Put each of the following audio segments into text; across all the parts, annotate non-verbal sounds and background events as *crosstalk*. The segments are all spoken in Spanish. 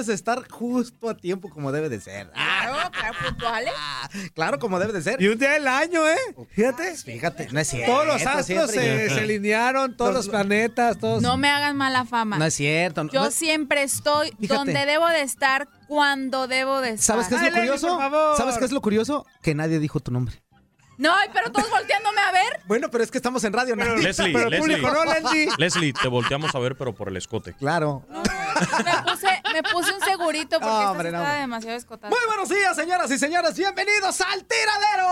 Es estar justo a tiempo como debe de ser. *laughs* Claro, claro, puntuales. *laughs* Claro, como debe de ser. Y un día del año, ¿eh? Fíjate. Fíjate, no es cierto. Todos los astros se, se alinearon, todos los planetas, todos. No me hagan mala fama. No es cierto. no- Yo no- siempre estoy Fíjate. donde debo de estar, cuando debo de estar. ¿Sabes qué es lo curioso? por favor. ¿Sabes qué es lo curioso? Que nadie dijo tu nombre. No, pero todos volteándome a ver. Bueno, pero es que estamos en radio, ¿no? Leslie, pero Leslie. público no, Leslie. *laughs* Leslie, te volteamos a ver, pero por el escote. Claro. Me puse, me puse un segurito porque No, esta hombre, sí no, estaba hombre. demasiado escotada. Muy buenos días, señoras y señores. Bienvenidos al tiradero.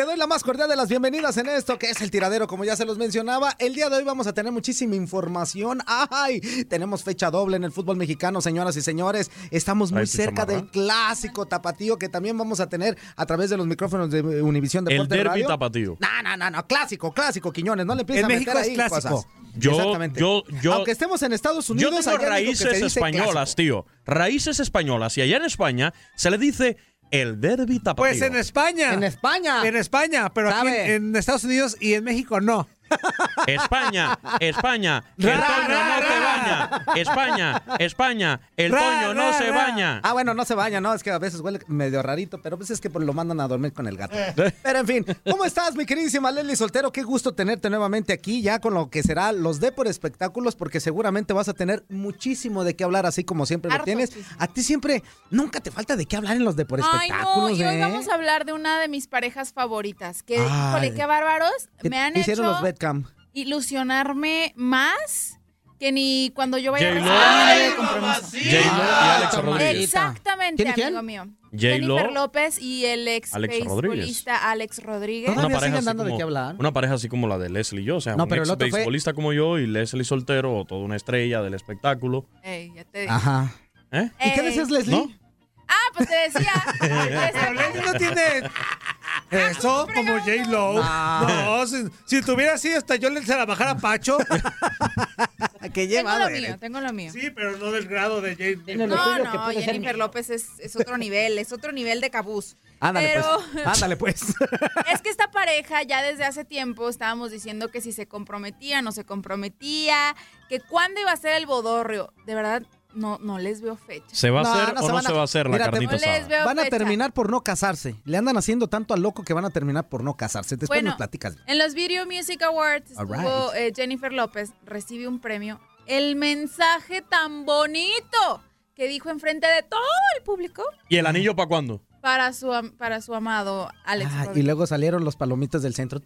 Te doy la más cordial de las bienvenidas en esto que es el tiradero, como ya se los mencionaba. El día de hoy vamos a tener muchísima información. ¡Ay! Tenemos fecha doble en el fútbol mexicano, señoras y señores. Estamos muy Ay, cerca del clásico tapatío que también vamos a tener a través de los micrófonos de Univisión El Deporte derby tapatío. No, no, no, no, clásico, clásico, Quiñones. No le empieces En a México meter es ahí clásico. cosas. Yo- Exactamente. yo- yo- Aunque estemos en Estados Yo Unidos, tengo México que se raíces españolas, clásico. tío. Raíces españolas. Y allá en España se le dice el derby tapatío. Pues en España. En España. En España, pero aquí ¿Sabe? en, en Estados Unidos y en México no. España, España, el Ra, Toño ra, no se ra. baña. España, España, el Ra, Toño no ra, se baña. Ah, bueno, no se baña, ¿no? Es que a veces huele medio rarito, pero pues es que lo mandan a dormir con el gato. Eh. Pero en fin, ¿cómo estás, mi queridísima Leslie Soltero? Qué gusto tenerte nuevamente aquí, ya con lo que será los de por espectáculos, porque seguramente vas a tener muchísimo de qué hablar, así como siempre lo tienes. A ti siempre, nunca te falta de qué hablar en los de por Ay, espectáculos, no, y hoy ¿eh? vamos a hablar de una de mis parejas favoritas. Que, Ay. híjole, qué bárbaros. ¿Qué- Me han hecho los Ilusionarme más que ni cuando yo vaya a J-Lo. compromiso. J-Lo y Alex Rodríguez. Exactamente, ¿Quién y quién? amigo mío. J-Lo. Jennifer López y el ex Alex beisbolista Alex Rodríguez. Todavía pareja siguen así dando de como- qué hablar. Una pareja así como la de Leslie y yo, o sea, No, un pero el ex otro fue- beisbolista como yo y Leslie soltero, toda una estrella del espectáculo. Ey, ya te dije. Ajá. ¿Eh? ¿Y qué Ey. decías, Leslie? ¿No? Ah, pues te decía. te *laughs* decía Pero Leslie no tiene eso como J-Lo. No. No, si, si tuviera así, hasta yo le se la bajara a Pacho. *laughs* que Tengo llevado lo eres. mío, tengo lo mío. Sí, pero no del grado de lo No, no, puede ser Jennifer. López es, es otro nivel, es otro nivel de cabús. Ándale, Pero pues. *laughs* Ándale, pues. *laughs* es que esta pareja ya desde hace tiempo estábamos diciendo que si se comprometía, no se comprometía, que cuándo iba a ser el bodorrio. De verdad, no, no les veo fecha. ¿Se va a No, hacer no o se no a- se va a hacer la Mira, te- carnita No les asada? Van a fecha. terminar por no casarse. Le andan haciendo tanto al loco que van a terminar por no casarse. Después Bueno, nos platicas. En los Video Music Awards eh, Jennifer López, recibe un premio. El mensaje tan bonito que dijo enfrente de todo el público ¿Y el anillo para cuándo? para su, para su amado Alex Ah, y luego salieron los palomitas del centro.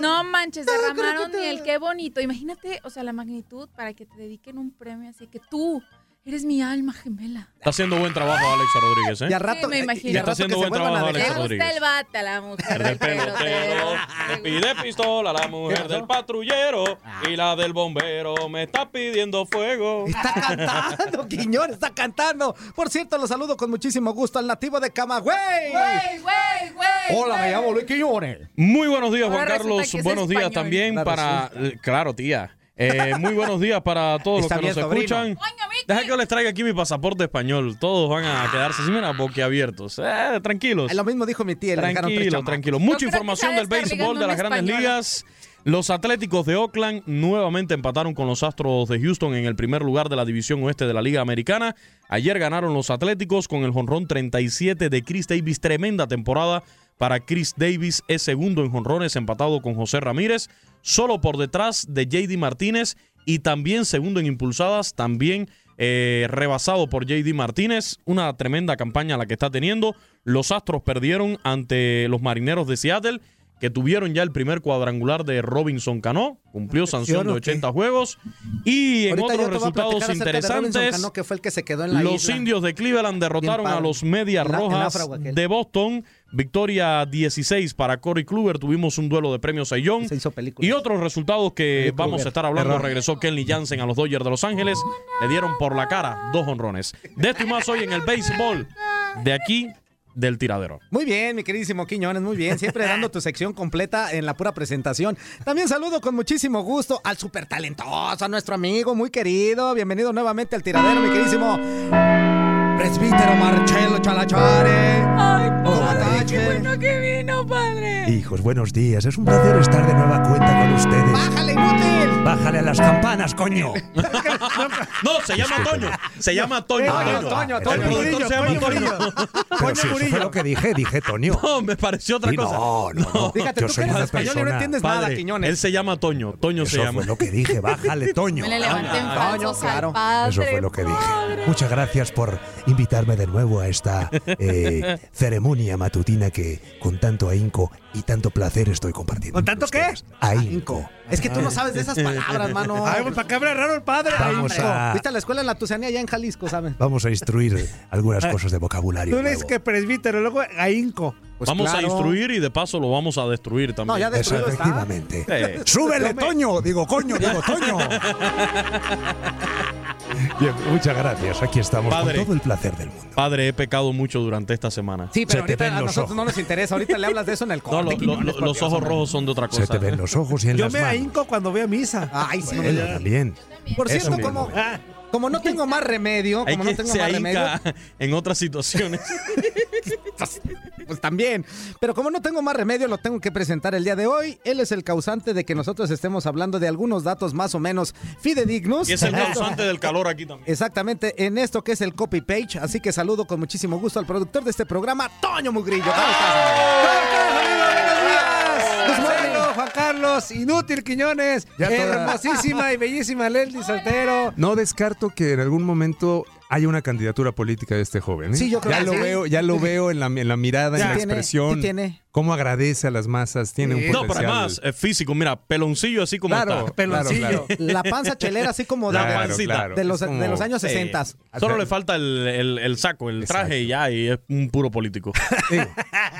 No manches, derramaron crocodilo. ni el qué bonito. Imagínate, o sea, la magnitud para que te dediquen un premio así que tú eres mi alma gemela. Está haciendo buen trabajo Alex Rodríguez, ¿eh? Y al rato, Sí, me imagino. y al Está rato haciendo que se buen trabajo, dejar. Alex Le gusta Rodríguez. el bate a la mujer El del pelotero, me pide pistola la mujer del patrullero y la del bombero me está pidiendo fuego. Está cantando, *laughs* Quiñón, está cantando. Por cierto, lo saludo con muchísimo gusto al nativo de Camagüey. Güey, güey, güey. Hola, me llamo Luis Quiñones. Muy buenos días, Ahora Juan Carlos. Buenos días español. también para... eh, Claro, tía. Eh, muy buenos días para todos los que bien, nos sobrino. escuchan. Deja que yo les traiga aquí mi pasaporte español. Todos van a quedarse así, mira, boquiabiertos. Eh, tranquilos. Lo mismo dijo mi tía. Tranquilo, tranquilo. Mucha información del béisbol de las grandes española. ligas. Los Atléticos de Oakland nuevamente empataron con los Astros de Houston en el primer lugar de la división oeste de la Liga Americana. Ayer ganaron los Atléticos con el jonrón 37 de Chris Davis. Tremenda temporada para Chris Davis. Es segundo en jonrones, empatado con José Ramírez. Solo por detrás de JD Martínez y también segundo en impulsadas. También eh, rebasado por JD Martínez. Una tremenda campaña la que está teniendo. Los Astros perdieron ante los Marineros de Seattle, que tuvieron ya el primer cuadrangular de Robinson Cano. Cumplió sanción de ¿o qué? 80 juegos. Y en Ahorita otros resultados interesantes. Cano, que fue el que se quedó en la Los isla. indios de Cleveland derrotaron a los Medias Rojas de Boston. Victoria 16 para Corey Kluber. Tuvimos un duelo de premios Sayón. Se hizo película. Y otros resultados que vamos a estar hablando. Error. Regresó Kenley Jansen a los Dodgers de Los Ángeles. Le dieron por la cara dos honrones. De esto y más hoy en el béisbol. De aquí, del tiradero. Muy bien, mi queridísimo Quiñones, muy bien. Siempre dando tu sección completa en la pura presentación. También saludo con muchísimo gusto al súper talentoso, a nuestro amigo muy querido. Bienvenido nuevamente al tiradero, mi queridísimo presbítero Marcelo Chalachare. Ay, ¿Cómo padre, qué bueno que vino, padre. Hijos, buenos días. Es un placer estar de nueva cuenta con ustedes. ¡Bájale, inútil! Bájale a las campanas, coño. *laughs* No, se llama Toño. Se llama Toño. Toño, Toño, El Toño. productor se llama Toño Toño. *laughs* Pero si eso fue lo que dije, dije Toño. No, me pareció otra Sí, cosa. no, no, no. Fíjate, Yo tú que soy eres una español y no entiendes nada, Quiñones. él se llama Toño. Toño se Eso llama. fue lo que dije. Bájale, *laughs* Toño. Me le Toño, falsos al padre. Eso fue lo que dije. Muchas gracias por invitarme de nuevo a esta eh, *laughs* ceremonia matutina que con tanto ahínco y tanto placer estoy compartiendo. ¿Con tanto qué? Ahínco. Es que tú no sabes de esas palabras, *laughs* mano. Ay, pues, ¿para qué habla raro el padre? Vamos a, Viste a la escuela en la Tusanía allá en Jalisco, ¿sabes? vamos a instruir algunas cosas de vocabulario. *laughs* Tú dices que presbítero, luego ahínco. vamos claro. a instruir y de paso lo vamos a destruir también. No, ya Eso, efectivamente. Eh. ¡Súbele, Toño! Digo, coño, digo, Toño. Bien, muchas gracias. Aquí estamos Padre. con todo el placer del mundo. Padre, he pecado mucho durante esta semana. Sí, pero Se te ahorita ven a los nosotros ojos. no nos interesa. Ahorita le hablas de eso en el No, corte. lo- lo- lo- los ojos rojos son de otra cosa. Se te ven los ojos y en Yo las me manos. ahinco cuando voy a misa. Ay, sí. Bueno, también. Por cierto, como, como no tengo más remedio, como no tengo más remedio, en otras situaciones. *laughs* pues también. Pero como no tengo más remedio, lo tengo que presentar el día de hoy. Él es el causante de que nosotros estemos hablando de algunos datos más o menos fidedignos. y es el *laughs* causante del calor aquí también. Exactamente, en esto que es el copy page. Así que saludo con muchísimo gusto al productor de este programa, Toño Mugrillo. ¿Cómo estás? Carlos, inútil Quiñones, Ya toda- hermosísima y bellísima Leslie Soltero. No descarto que en algún momento haya una candidatura política de este joven. ¿eh? Sí, yo creo ya que lo sí. veo, ya lo veo en la, en la mirada, Sí en la tiene, expresión. sí tiene. Cómo agradece a las masas, tiene un No, potencial. pero además, es físico, mira, peloncillo así como Claro, está. Peloncillo. Claro, La panza chelera, así como de, La de- pancita. claro. de los, como- de los años Sí. 60. Solo le falta el, el- el saco, el traje y ya, y es un puro político. *laughs* Digo,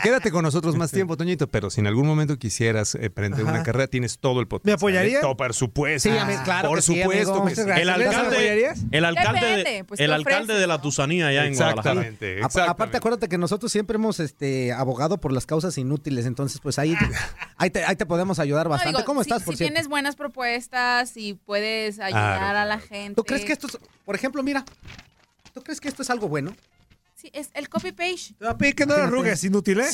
quédate con nosotros más tiempo, Toñito, pero si en algún momento quisieras eh, emprender una carrera, tienes todo el potencial. apoyaría? ¿eh? Todo, por supuesto. Sí, a mí, claro Por que sí, supuesto que sí. El ¿Ya se lo alcalde, el alcalde, Depende, pues, el ¿qué alcalde de la Tusanía allá en Guadalajara. Exactamente. Aparte, acuérdate que nosotros siempre hemos este, abogado por las causas inútiles, entonces pues ahí, *laughs* ahí, te, ahí te podemos ayudar No, bastante. digo, ¿Cómo si- estás, por si cierto? tienes buenas propuestas y puedes ayudar Claro, a la gente. ¿Tú crees que esto es, por ejemplo, mira, ¿tú crees que esto es algo bueno? Sí, es el copy page. Te voy a pedir que no lo arrugues, inútil, ¿eh?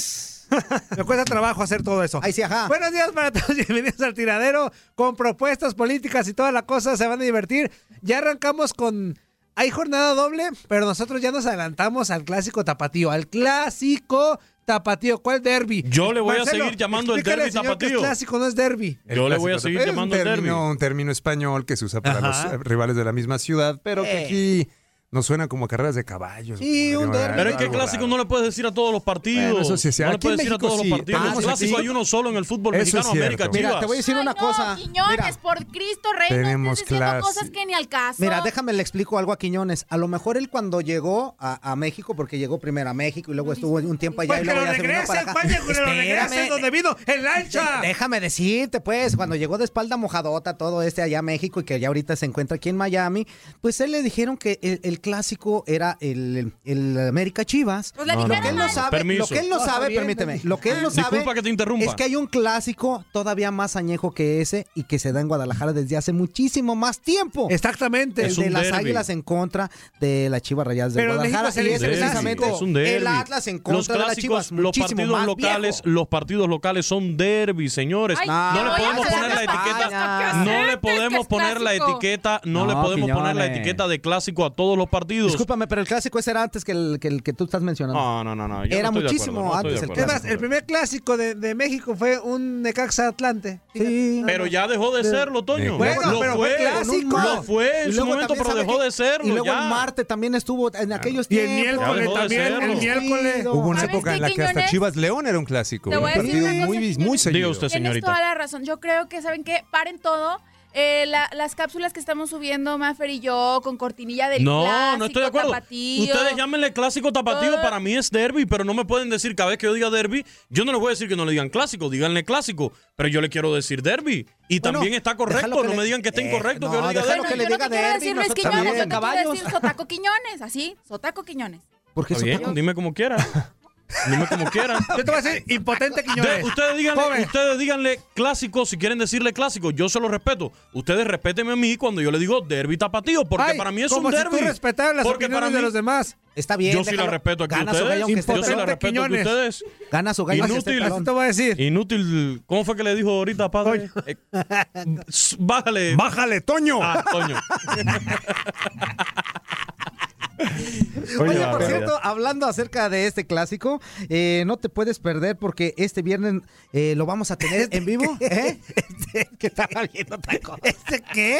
*laughs* Me cuesta trabajo hacer todo eso. Ahí sí, ajá. Buenos días para todos, *laughs* bienvenidos al tiradero con propuestas políticas y toda la cosa, se van a divertir. Ya arrancamos con... Hay jornada doble, pero nosotros ya nos adelantamos al clásico tapatío, al clásico tapatío. ¿Cuál derby? Yo le voy a seguir llamando el que es tapatío. clásico, no es derby. El Yo le voy a seguir llamando el término, derbi. Un término español que se usa para Ajá. los eh, rivales de la misma ciudad, pero que Eh. aquí nos suena como a carreras de caballos. Sí, un derbi. Pero es que raro. clásico no le puedes decir a todos los partidos. Bueno, eso sí, sí. no le puedes decir a todos sí. los partidos. Tenemos clásico aquí- hay uno solo en el fútbol Eso mexicano, es cierto. América Mira, Chivas. te voy a decir Ay, una no, cosa. Quiñones, Mira, por Cristo, Rey, no Tenemos clase. cosas que ni al caso. Mira, déjame le explico algo a Quiñones. A lo mejor él cuando llegó a, a México, porque llegó primero a México y luego estuvo un tiempo allá Pues y que luego lo ya se vino regrese, para acá. vaya, que lo regrese donde vino, en lancha. Déjame decirte, pues, cuando llegó de espalda mojadota todo este allá a México y que ya ahorita se encuentra aquí en Miami, pues él le dijeron que el, el clásico era el, el América Chivas. Pues No, lo que él no sabe, Permiso. lo que él no No, está sabe, bien, permíteme, lo que él no sabe que te interrumpa. es que hay un clásico todavía más añejo que ese y que se da en Guadalajara desde hace muchísimo más tiempo. Exactamente. El Es de las derbi. águilas en contra de las Chivas Rayadas de Pero Guadalajara. Y es precisamente Es un derbi. el Atlas en los contra de las Chivas. los muchísimo partidos más locales, viejo. los partidos locales son derby, señores. Ay, no le no, podemos poner la etiqueta, no le podemos poner la etiqueta, no, le podemos poner la etiqueta de clásico a todos los partidos. Discúlpame, pero el clásico ese era antes que el que, el que tú estás mencionando. No, no, no, no. yo Era no muchísimo acuerdo, no antes el acuerdo. Es más, el primer clásico de, de México fue un Necaxa Atlante. Sí. Pero ya dejó de serlo, Toño. Bueno, lo pero fue clásico. Lo fue en Y su momento, también, pero ¿sabe dejó de serlo. Y luego ya. el Marte también estuvo en aquellos Y el tiempos. también, serlo. el miércoles. Hubo una ¿Sabes época en la que hasta? Chivas León era un clásico. Un partido muy, seguido. Diga usted, Tienes señorita. toda la razón. Yo creo que, ¿saben qué? Paren todo. Eh, la- las cápsulas que estamos subiendo, Maffer y yo, con cortinilla del No, clásico, no estoy de acuerdo. tapatío. Ustedes llámenle clásico tapatío, Todo. para mí es derby, pero no me pueden decir cada vez que yo diga derby, yo no les voy a decir que no le digan clásico, díganle clásico, pero yo le quiero decir derby. Y Bueno, también está correcto, no le- me digan que está eh, incorrecto, no, que yo le diga derby. que le yo que quiero es nosotros Quiñones, yo te quiero decir Sotaco Quiñones, así, Sotaco Quiñones. Porque Está bien, dime como quiera. *laughs* Dime como quiera. Yo te voy a decir impotente De- Quiñones. ustedes, díganle, ustedes díganle clásico si quieren decirle clásico. Yo se lo respeto. Ustedes respétenme a mí cuando yo le digo derby tapatío, porque Ay, para mí es como un si derby. tú respetaras las porque opiniones para de mí, los demás. Está bien. yo sí la respeto aquí a Gana ustedes. gallo Yo sí la respeto aquí a Quiñones. ustedes. Gana su gallo Inútil. Así te voy a decir. Inútil. ¿Cómo fue que le dijo ahorita, padre? Eh, bájale. ¡Bájale, Toño! Ah, Toño. *laughs* Oye, por cierto, hablando acerca de este clásico, eh, no te puedes perder porque este viernes eh, lo vamos a tener en vivo. ¿Eh? Este, *laughs* que estaba viendo otra cosa. ¿Este qué?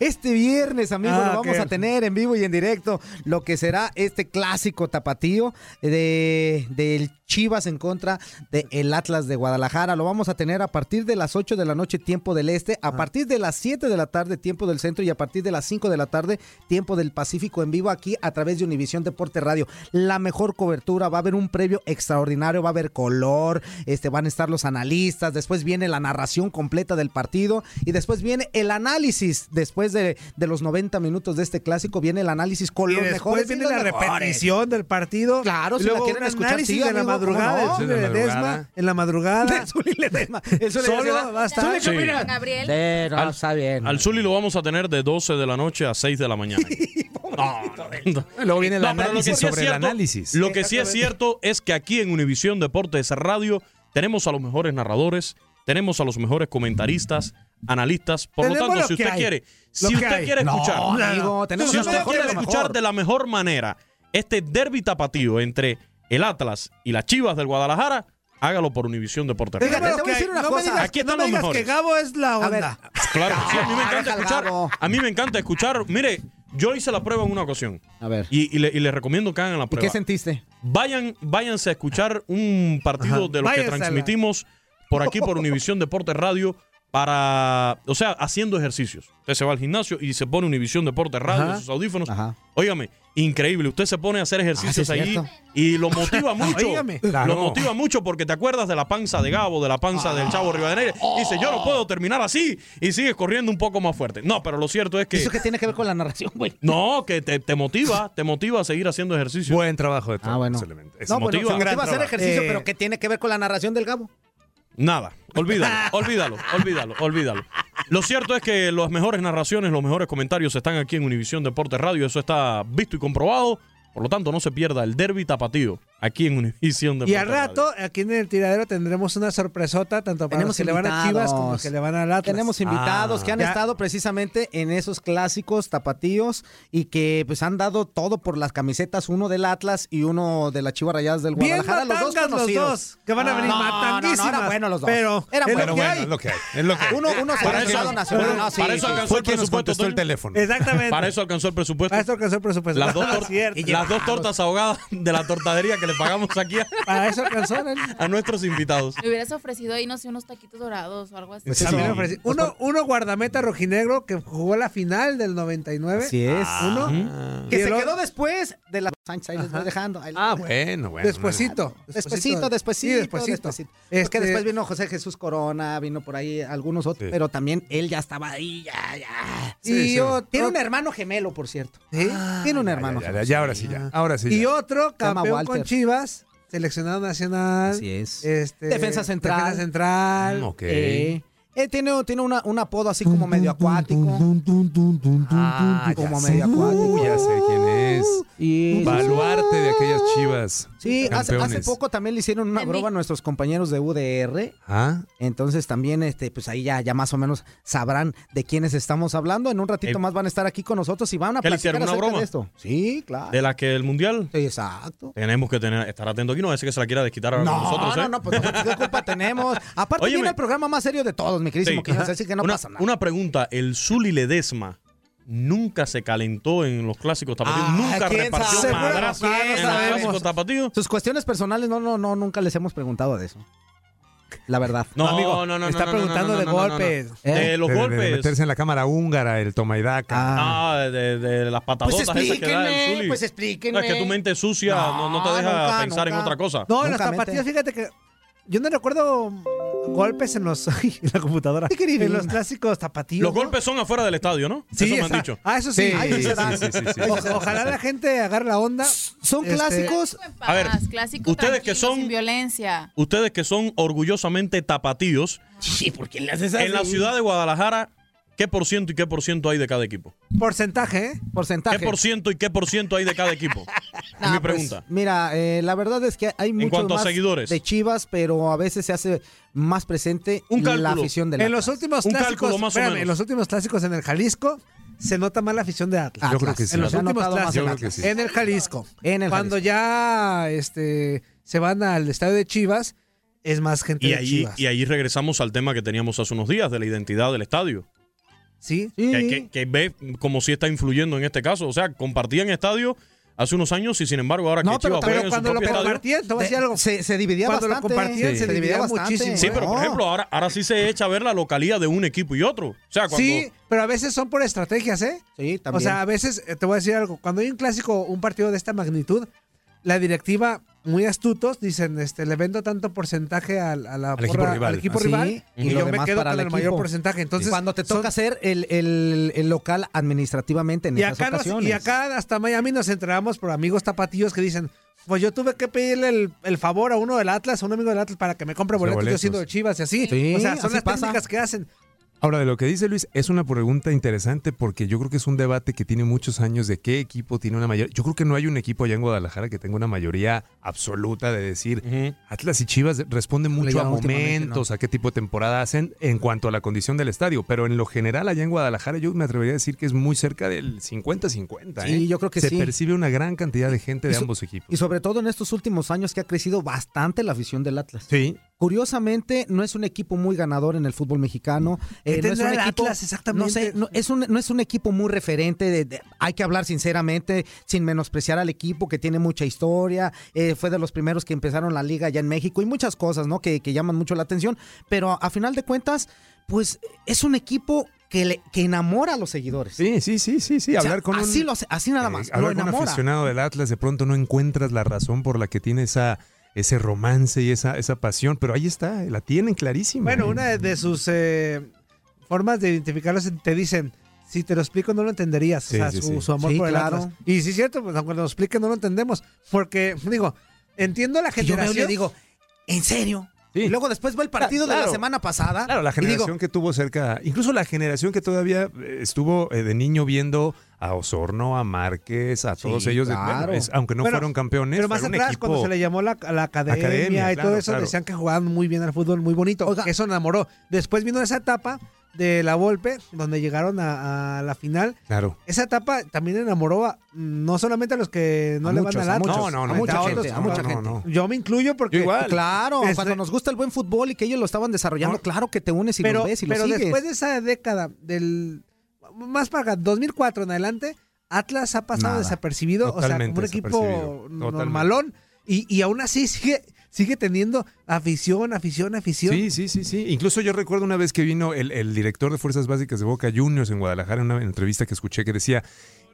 Este viernes, amigo, Ah, lo vamos a tener en vivo y en directo lo que será este clásico tapatío de, del Chivas en contra del Atlas de Guadalajara. Lo vamos a tener a partir de las 8 de la noche, tiempo del este, a partir de las 7 de la tarde, tiempo del centro, y a partir de las 5 de la tarde, tiempo del Pacífico, en vivo aquí a a través de Univisión Deporte Radio. La mejor cobertura, va a haber un previo extraordinario, va a haber color, este, van a estar los analistas, después viene la narración completa del partido y después viene el análisis, después de, de los 90 minutos de este clásico, viene el análisis con Y los después mejores. y viene los la mejores. repetición del partido. Claro, Y si la quieren escuchar, sí, de la amigo, ¿cómo madrugada, no? el Zuli De la Ledesma, madrugada. en la madrugada. De *laughs* Zuli Ledesma. Eso le Solo va a estar. Zuli, ¿qué Sí. Gabriel. Sí, no, está bien. Al Zuli lo vamos a tener de 12 de la noche a 6 de la mañana. *laughs* No. *laughs* Luego viene el No, análisis sí es sobre el cierto- análisis. Lo que sí es cierto es que aquí en Univisión Deportes Radio tenemos a los mejores narradores, tenemos a los mejores comentaristas, analistas. Por lo tanto, lo si usted hay. quiere, si usted quiere No, escuchar, amigo, tenemos si usted mejor quiere escuchar de la mejor manera este derby tapatío entre el Atlas y las Chivas del Guadalajara, hágalo por Univisión Deportes te voy a decir una no me cosa. digas, Aquí que, no están me los digas mejores. que Gabo es la A ver, onda. Claro, sí, a mí me *laughs* encanta escuchar. A mí me encanta escuchar. Mire, yo hice la prueba en una ocasión. A ver. Y, y le, y le recomiendo que hagan la ¿Y prueba. qué sentiste? Vayan, váyanse a escuchar un partido Ajá. de los que Váyanse transmitimos por aquí por *laughs* Univisión Deportes Radio para, o sea, haciendo ejercicios. Usted se va al gimnasio y se pone Univisión Deportes Radio Ajá. en sus audífonos. Ajá. Óigame, increíble. Usted se pone a hacer ejercicios Ah, sí, allí cierto. y lo motiva *laughs* mucho. Óigame. Claro. Lo motiva mucho porque te acuerdas de la panza de Gabo, de la panza del Chavo Rivadeneira. Y dice, yo no puedo terminar así. Y sigues corriendo un poco más fuerte. No, pero lo cierto es que... ¿Eso qué tiene que ver con la narración, güey? No, que te, te motiva, te motiva a seguir haciendo ejercicio. Buen trabajo de Ah, bueno. Es No, bueno, motiva. se Un motiva a hacer ejercicio, Eh, pero ¿qué tiene que ver con la narración del Gabo? Nada, olvídalo, *laughs* olvídalo, olvídalo, olvídalo. Lo cierto es que las mejores narraciones, los mejores comentarios están aquí en Univisión Deportes Radio. Eso está visto y comprobado. Por lo tanto, no se pierda el derby tapatío aquí en Univisión Deportes Y al rato, aquí en el tiradero tendremos una sorpresota, tanto para Tenemos los que le van a Chivas como invitados. que le van al Atlas. Tenemos invitados Ah. que han Ya. estado precisamente en esos clásicos tapatíos y que pues han dado todo por las camisetas, uno del Atlas y uno de las Chivas Rayadas del Bien Guadalajara, los dos los dos, que van a venir no, no, no, matanguísimas. eran buenos los dos. Pero eran buenos. bueno, es lo que hay. Es lo que hay. Uno, uno Para eso- nacional. no, sí, para eso alcanzó el presupuesto. el teléfono. Exactamente. Para eso alcanzó el presupuesto. Para eso alcanzó el presupuesto. Las dos, No, es cierto. Las dos tortas ahogadas de la tortadería que le pagamos aquí a, Para eso a nuestros invitados. Me hubieras ofrecido ahí, no sé, unos taquitos dorados o algo así. Sí. También ofrecí- Uno, uno guardameta rojinegro que jugó la final del 99. Así es. Uno. Que Y se quedó después de la Sánchez, ahí les voy dejando. Ahí- Ah, bueno, bueno. Despuesito. Despuesito, despuesito, Sí, despuesito. despuesito. Este- Porque después vino José Jesús Corona, vino por ahí algunos otros, Sí. pero también él ya estaba ahí, ya, ya. Sí, y sí. otro- tiene un hermano gemelo, por cierto. ¿Sí? tiene un hermano ya, gemelo. ya, ya, ahora sí, ya. Ahora sí. Y ya. otro campeón con. Chivas, seleccionado nacional. Así es. Este, Defensa central. Defensa central. Mm, ok. Eh, él tiene, tiene una- un apodo así como medio acuático. Ah, como ya medio sé. acuático. Uh, ya sé quién es. Y Baluarte de aquellas chivas. Sí, hace, poco también le hicieron una broma a nuestros compañeros de UDR. Ah, Entonces también, este, pues ahí ya, ya más o menos sabrán de quiénes estamos hablando. En un ratito Eh, más van a estar aquí con nosotros y van a ¿qué le platicar hicieron, una acerca broma? de esto. Sí, claro. De la que el mundial. Sí, exacto. Tenemos que tener, estar atento aquí, no es que se la quiera desquitar ahora con No, nosotros, ¿eh? no, no, pues nosotros qué culpa tenemos. Aparte *laughs* Óyeme. viene el programa más serio de todos, mi queridísimo Sí. Así que no una, pasa nada. una pregunta, el Zuli Ledesma nunca se calentó en los clásicos tapatíos, Ah, nunca ¿quién repartió sabe? madrazo ¿Quién en los clásicos tapatíos. Sus cuestiones personales, no, no, no, nunca les hemos preguntado de eso. La verdad. No, amigo, no, no, no, está preguntando no, de no, no, no, no. golpes. ¿Eh? De los de, de golpes. meterse en la cámara húngara, el toma y daca. Ah. Ah, de, de las patadotas Pues esas que da el explíquenme, Zuli. pues No, explíquenme. es que tu mente sucia no, no te deja nunca, pensar en otra cosa. No, en los tapatíos, mete. fíjate que yo no recuerdo golpes en los *laughs* ay, en la computadora. En los clásicos tapatíos. Los ¿no? golpes son afuera del estadio, ¿no? Sí, eso me han dicho. Ah, eso sí. O- ojalá la gente agarre la onda. Son Este, clásicos. A ver, clásico ustedes que son- sin violencia. Ustedes que son orgullosamente tapatíos, Sí, porque le haces en la ciudad de Guadalajara, ¿qué por ciento y qué por ciento hay de cada equipo? Porcentaje, ¿eh? Porcentaje. ¿Qué por ciento y qué por ciento hay de cada equipo? *laughs* Nah, mi pues, pregunta. mira, eh, la verdad es que hay muchos más seguidores. de Chivas, pero a veces se hace más presente Un la afición del En Atlas. los últimos Un clásicos, cálculo más o espérame, menos. en los últimos clásicos en el Jalisco se nota más la afición de Atlas. Yo creo que sí. En los últimos clásicos. sí. En el Jalisco. En el Cuando Jalisco. ya este, se van al estadio de Chivas, es más gente Y de ahí, Chivas. y ahí regresamos al tema que teníamos hace unos días de la identidad del estadio. ¿Sí? Sí. Que, que- que ve como si está influyendo en este caso. O sea, compartían estadio hace unos años y sin embargo ahora No, que pero, Chivas juega pero en su cuando lo compartían, te voy a decir de- algo. Se, se dividía Cuando lo bastante. compartían, se dividía muchísimo. Sí, pero por No. ejemplo, ahora, ahora sí se echa a ver la localidad de un equipo y otro. O sea, cuando... Sí, pero a veces son por estrategias, ¿eh? Sí, O también. sea, a veces, eh, te voy a decir algo, cuando hay un clásico, un partido de esta magnitud, la directiva, muy astutos, dicen, este, le vendo tanto porcentaje al, a la Al equipo porra- rival. al equipo Sí, rival y yo me quedo con el el, mayor porcentaje. Entonces, cuando te son- toca ser el, el- el local administrativamente en y esas acá, nos- ocasiones. y acá hasta Miami nos enteramos por amigos tapatíos que dicen, pues yo tuve que pedirle el, el favor a uno del Atlas, a un amigo del Atlas para que me compre boletos, yo siendo de Chivas y así. Sí, o sea, son las pasa. técnicas que hacen. Ahora, de lo que dice Luis, es una pregunta interesante porque yo creo que es un debate que tiene muchos años de qué equipo tiene una mayoría. Yo creo que no hay un equipo allá en Guadalajara que tenga una mayoría absoluta de decir Atlas y Chivas responden mucho a momentos, a qué tipo de temporada hacen en cuanto a la condición del estadio. Pero en lo general, allá en Guadalajara, yo me atrevería a decir que es muy cerca del 50-50. Sí, ¿eh? yo creo que Se sí. percibe una gran cantidad de gente de ambos equipos. Y sobre todo en estos últimos años que ha crecido bastante la afición del Atlas. Sí. Curiosamente, no es un equipo muy ganador en el fútbol mexicano. ¿Qué eh, no es un equipo, Atlas exactamente? No sé, no, es, un, no es un equipo muy referente. de- de- hay que hablar sinceramente, sin menospreciar al equipo que tiene mucha historia. eh, fue de los primeros que empezaron la liga allá en México y muchas cosas, ¿no? Que, que llaman mucho la atención. Pero a, a final de cuentas, pues es un equipo que, le- que enamora a los seguidores. Sí, sí, sí, sí, sí. O sea, Hablar con un- así, lo hace- así nada Eh, más. lo hablar con un aficionado del Atlas, de pronto no encuentras la razón por la que tiene esa, ese romance y esa, esa pasión, pero ahí está, la tienen clarísima. Bueno, ¿eh? una de- de sus eh, formas de identificarlos te dicen, si te lo explico no lo entenderías, Sí, o sea, sí, su, sí. su amor Sí, por el claro. Atlas. Y sí es cierto, pues aunque lo expliquen no lo entendemos, porque digo, entiendo la yo veo generación. y le digo, ¿en serio? Y luego después va el partido de la semana pasada. Claro, la digo, generación que tuvo cerca, incluso la generación que todavía eh, estuvo eh, de niño viendo a Osorno, a Márquez, a todos Sí, ellos, de- claro. bueno, es- aunque no fueron campeones, Pero más atrás, equipo- cuando se le llamó la, la academia, Academia, y claro, todo eso, claro. decían que jugaban muy bien al fútbol, muy bonito. eso enamoró. Después vino esa etapa de la Volpe, donde llegaron a, a la final. Claro. Esa etapa también enamoró a, no solamente a los que no A le muchos, van a al Atlas. muchos, No, no, no, a mucha otros, gente, a mucha no, gente. no, no. Yo me incluyo porque... Claro, Este- cuando nos gusta el buen fútbol y que ellos lo estaban desarrollando, claro que te unes y pero, lo ves y lo pero sigues. después de esa década del más para acá, 2004 en adelante, Atlas ha pasado Nada. desapercibido, o sea, como un equipo normalón y, y aún así sigue sigue teniendo afición, afición, afición. Sí, sí, sí, sí. Incluso yo recuerdo una vez que vino el, el director de Fuerzas Básicas de Boca Juniors en Guadalajara, en una entrevista que escuché que decía,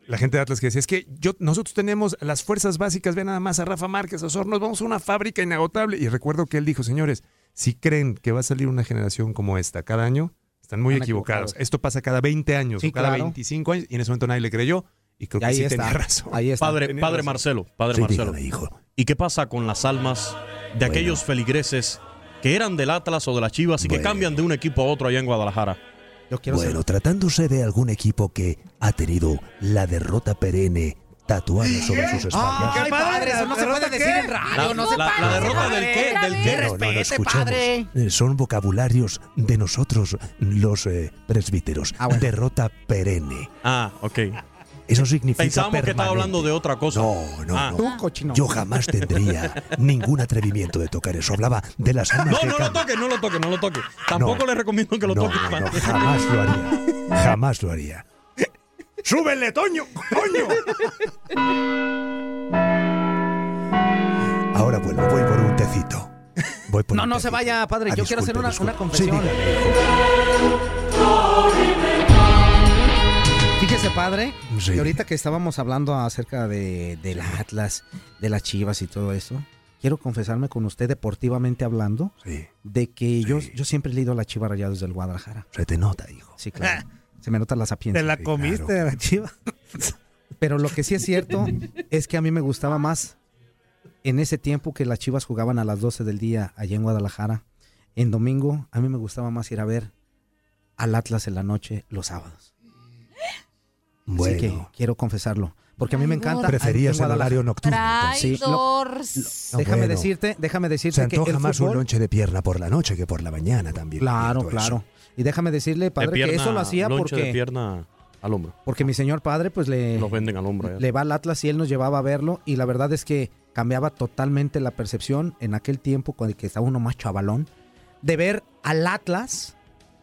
la gente de Atlas que decía, es que yo, nosotros tenemos las Fuerzas Básicas, ven nada más a Rafa Márquez, a Osorno, vamos a una fábrica inagotable. Y recuerdo que él dijo, señores, si creen que va a salir una generación como esta cada año, están muy equivocados. equivocados. Esto pasa cada 20 años, Sí, o cada claro. 25 años, y en ese momento nadie le creyó. Y creo Y que ahí sí está, tenía razón. ahí está. Padre, Tenía padre razón. Marcelo, padre Sí, Marcelo. dígame, hijo. ¿Y qué pasa con las almas de aquellos feligreses que eran del Atlas o de las Chivas y que Bueno. cambian de un equipo a otro allá en Guadalajara? Yo quiero Bueno, tratándose de algún equipo que ha tenido la derrota perenne tatuada sobre sus espaldas. Ay, padre, eso no se puede decir en radio, La- no se la- la derrota del qué, del qué. No, no, no, padre. Eh, Son vocabularios de nosotros, los eh, presbíteros. Ah, bueno. Derrota perenne. Ah, ok. Eso significa Pensábamos que estaba hablando de otra cosa. No, no, Ah. no. Tú, cochino. Yo jamás tendría ningún atrevimiento de tocar eso. Hablaba de las almas No, no lo toque, no lo toque, no lo toque. Tampoco No. le recomiendo que lo No, toque. no, padre. no, jamás lo haría. Jamás lo haría. ¡Súbele, Toño! ¡Toño! Ahora vuelvo, voy por un tecito. Voy por No, un no se tecito. vaya, padre. Ah, Yo quiero hacer una, disculpe. una confesión. Sí, dígame, Fíjese, padre, Sí. que ahorita que estábamos hablando acerca de, del Atlas, de las Chivas y todo eso, quiero confesarme con usted deportivamente hablando Sí, de que yo, yo siempre he leído a la Chiva Rayados del Guadalajara. se te nota, hijo. Sí, claro. *laughs* Se me nota la sapiencia. Te la comiste de la chiva. *laughs* Pero lo que sí es cierto es que a mí me gustaba más en ese tiempo que las Chivas jugaban a las 12 del día allá en Guadalajara. En domingo, a mí me gustaba más ir a ver al Atlas en la noche los sábados. Bueno, Así que quiero confesarlo. Porque a mí me encanta. preferías el horario nocturno. Sí, lo-. No, déjame bueno. decirte, déjame Se decirte que antoja el más un fútbol, lonche de pierna por la noche que por la mañana también. claro, eso. claro. Y déjame decirle, De padre, pierna, que eso lo hacía lonche de porque, pierna al hombro. porque mi señor padre, pues le, Los venden al hombro. ya. le va al Atlas y él nos llevaba a verlo. Y la verdad es que cambiaba totalmente la percepción en aquel tiempo, cuando que estaba uno más chavalón, de ver al Atlas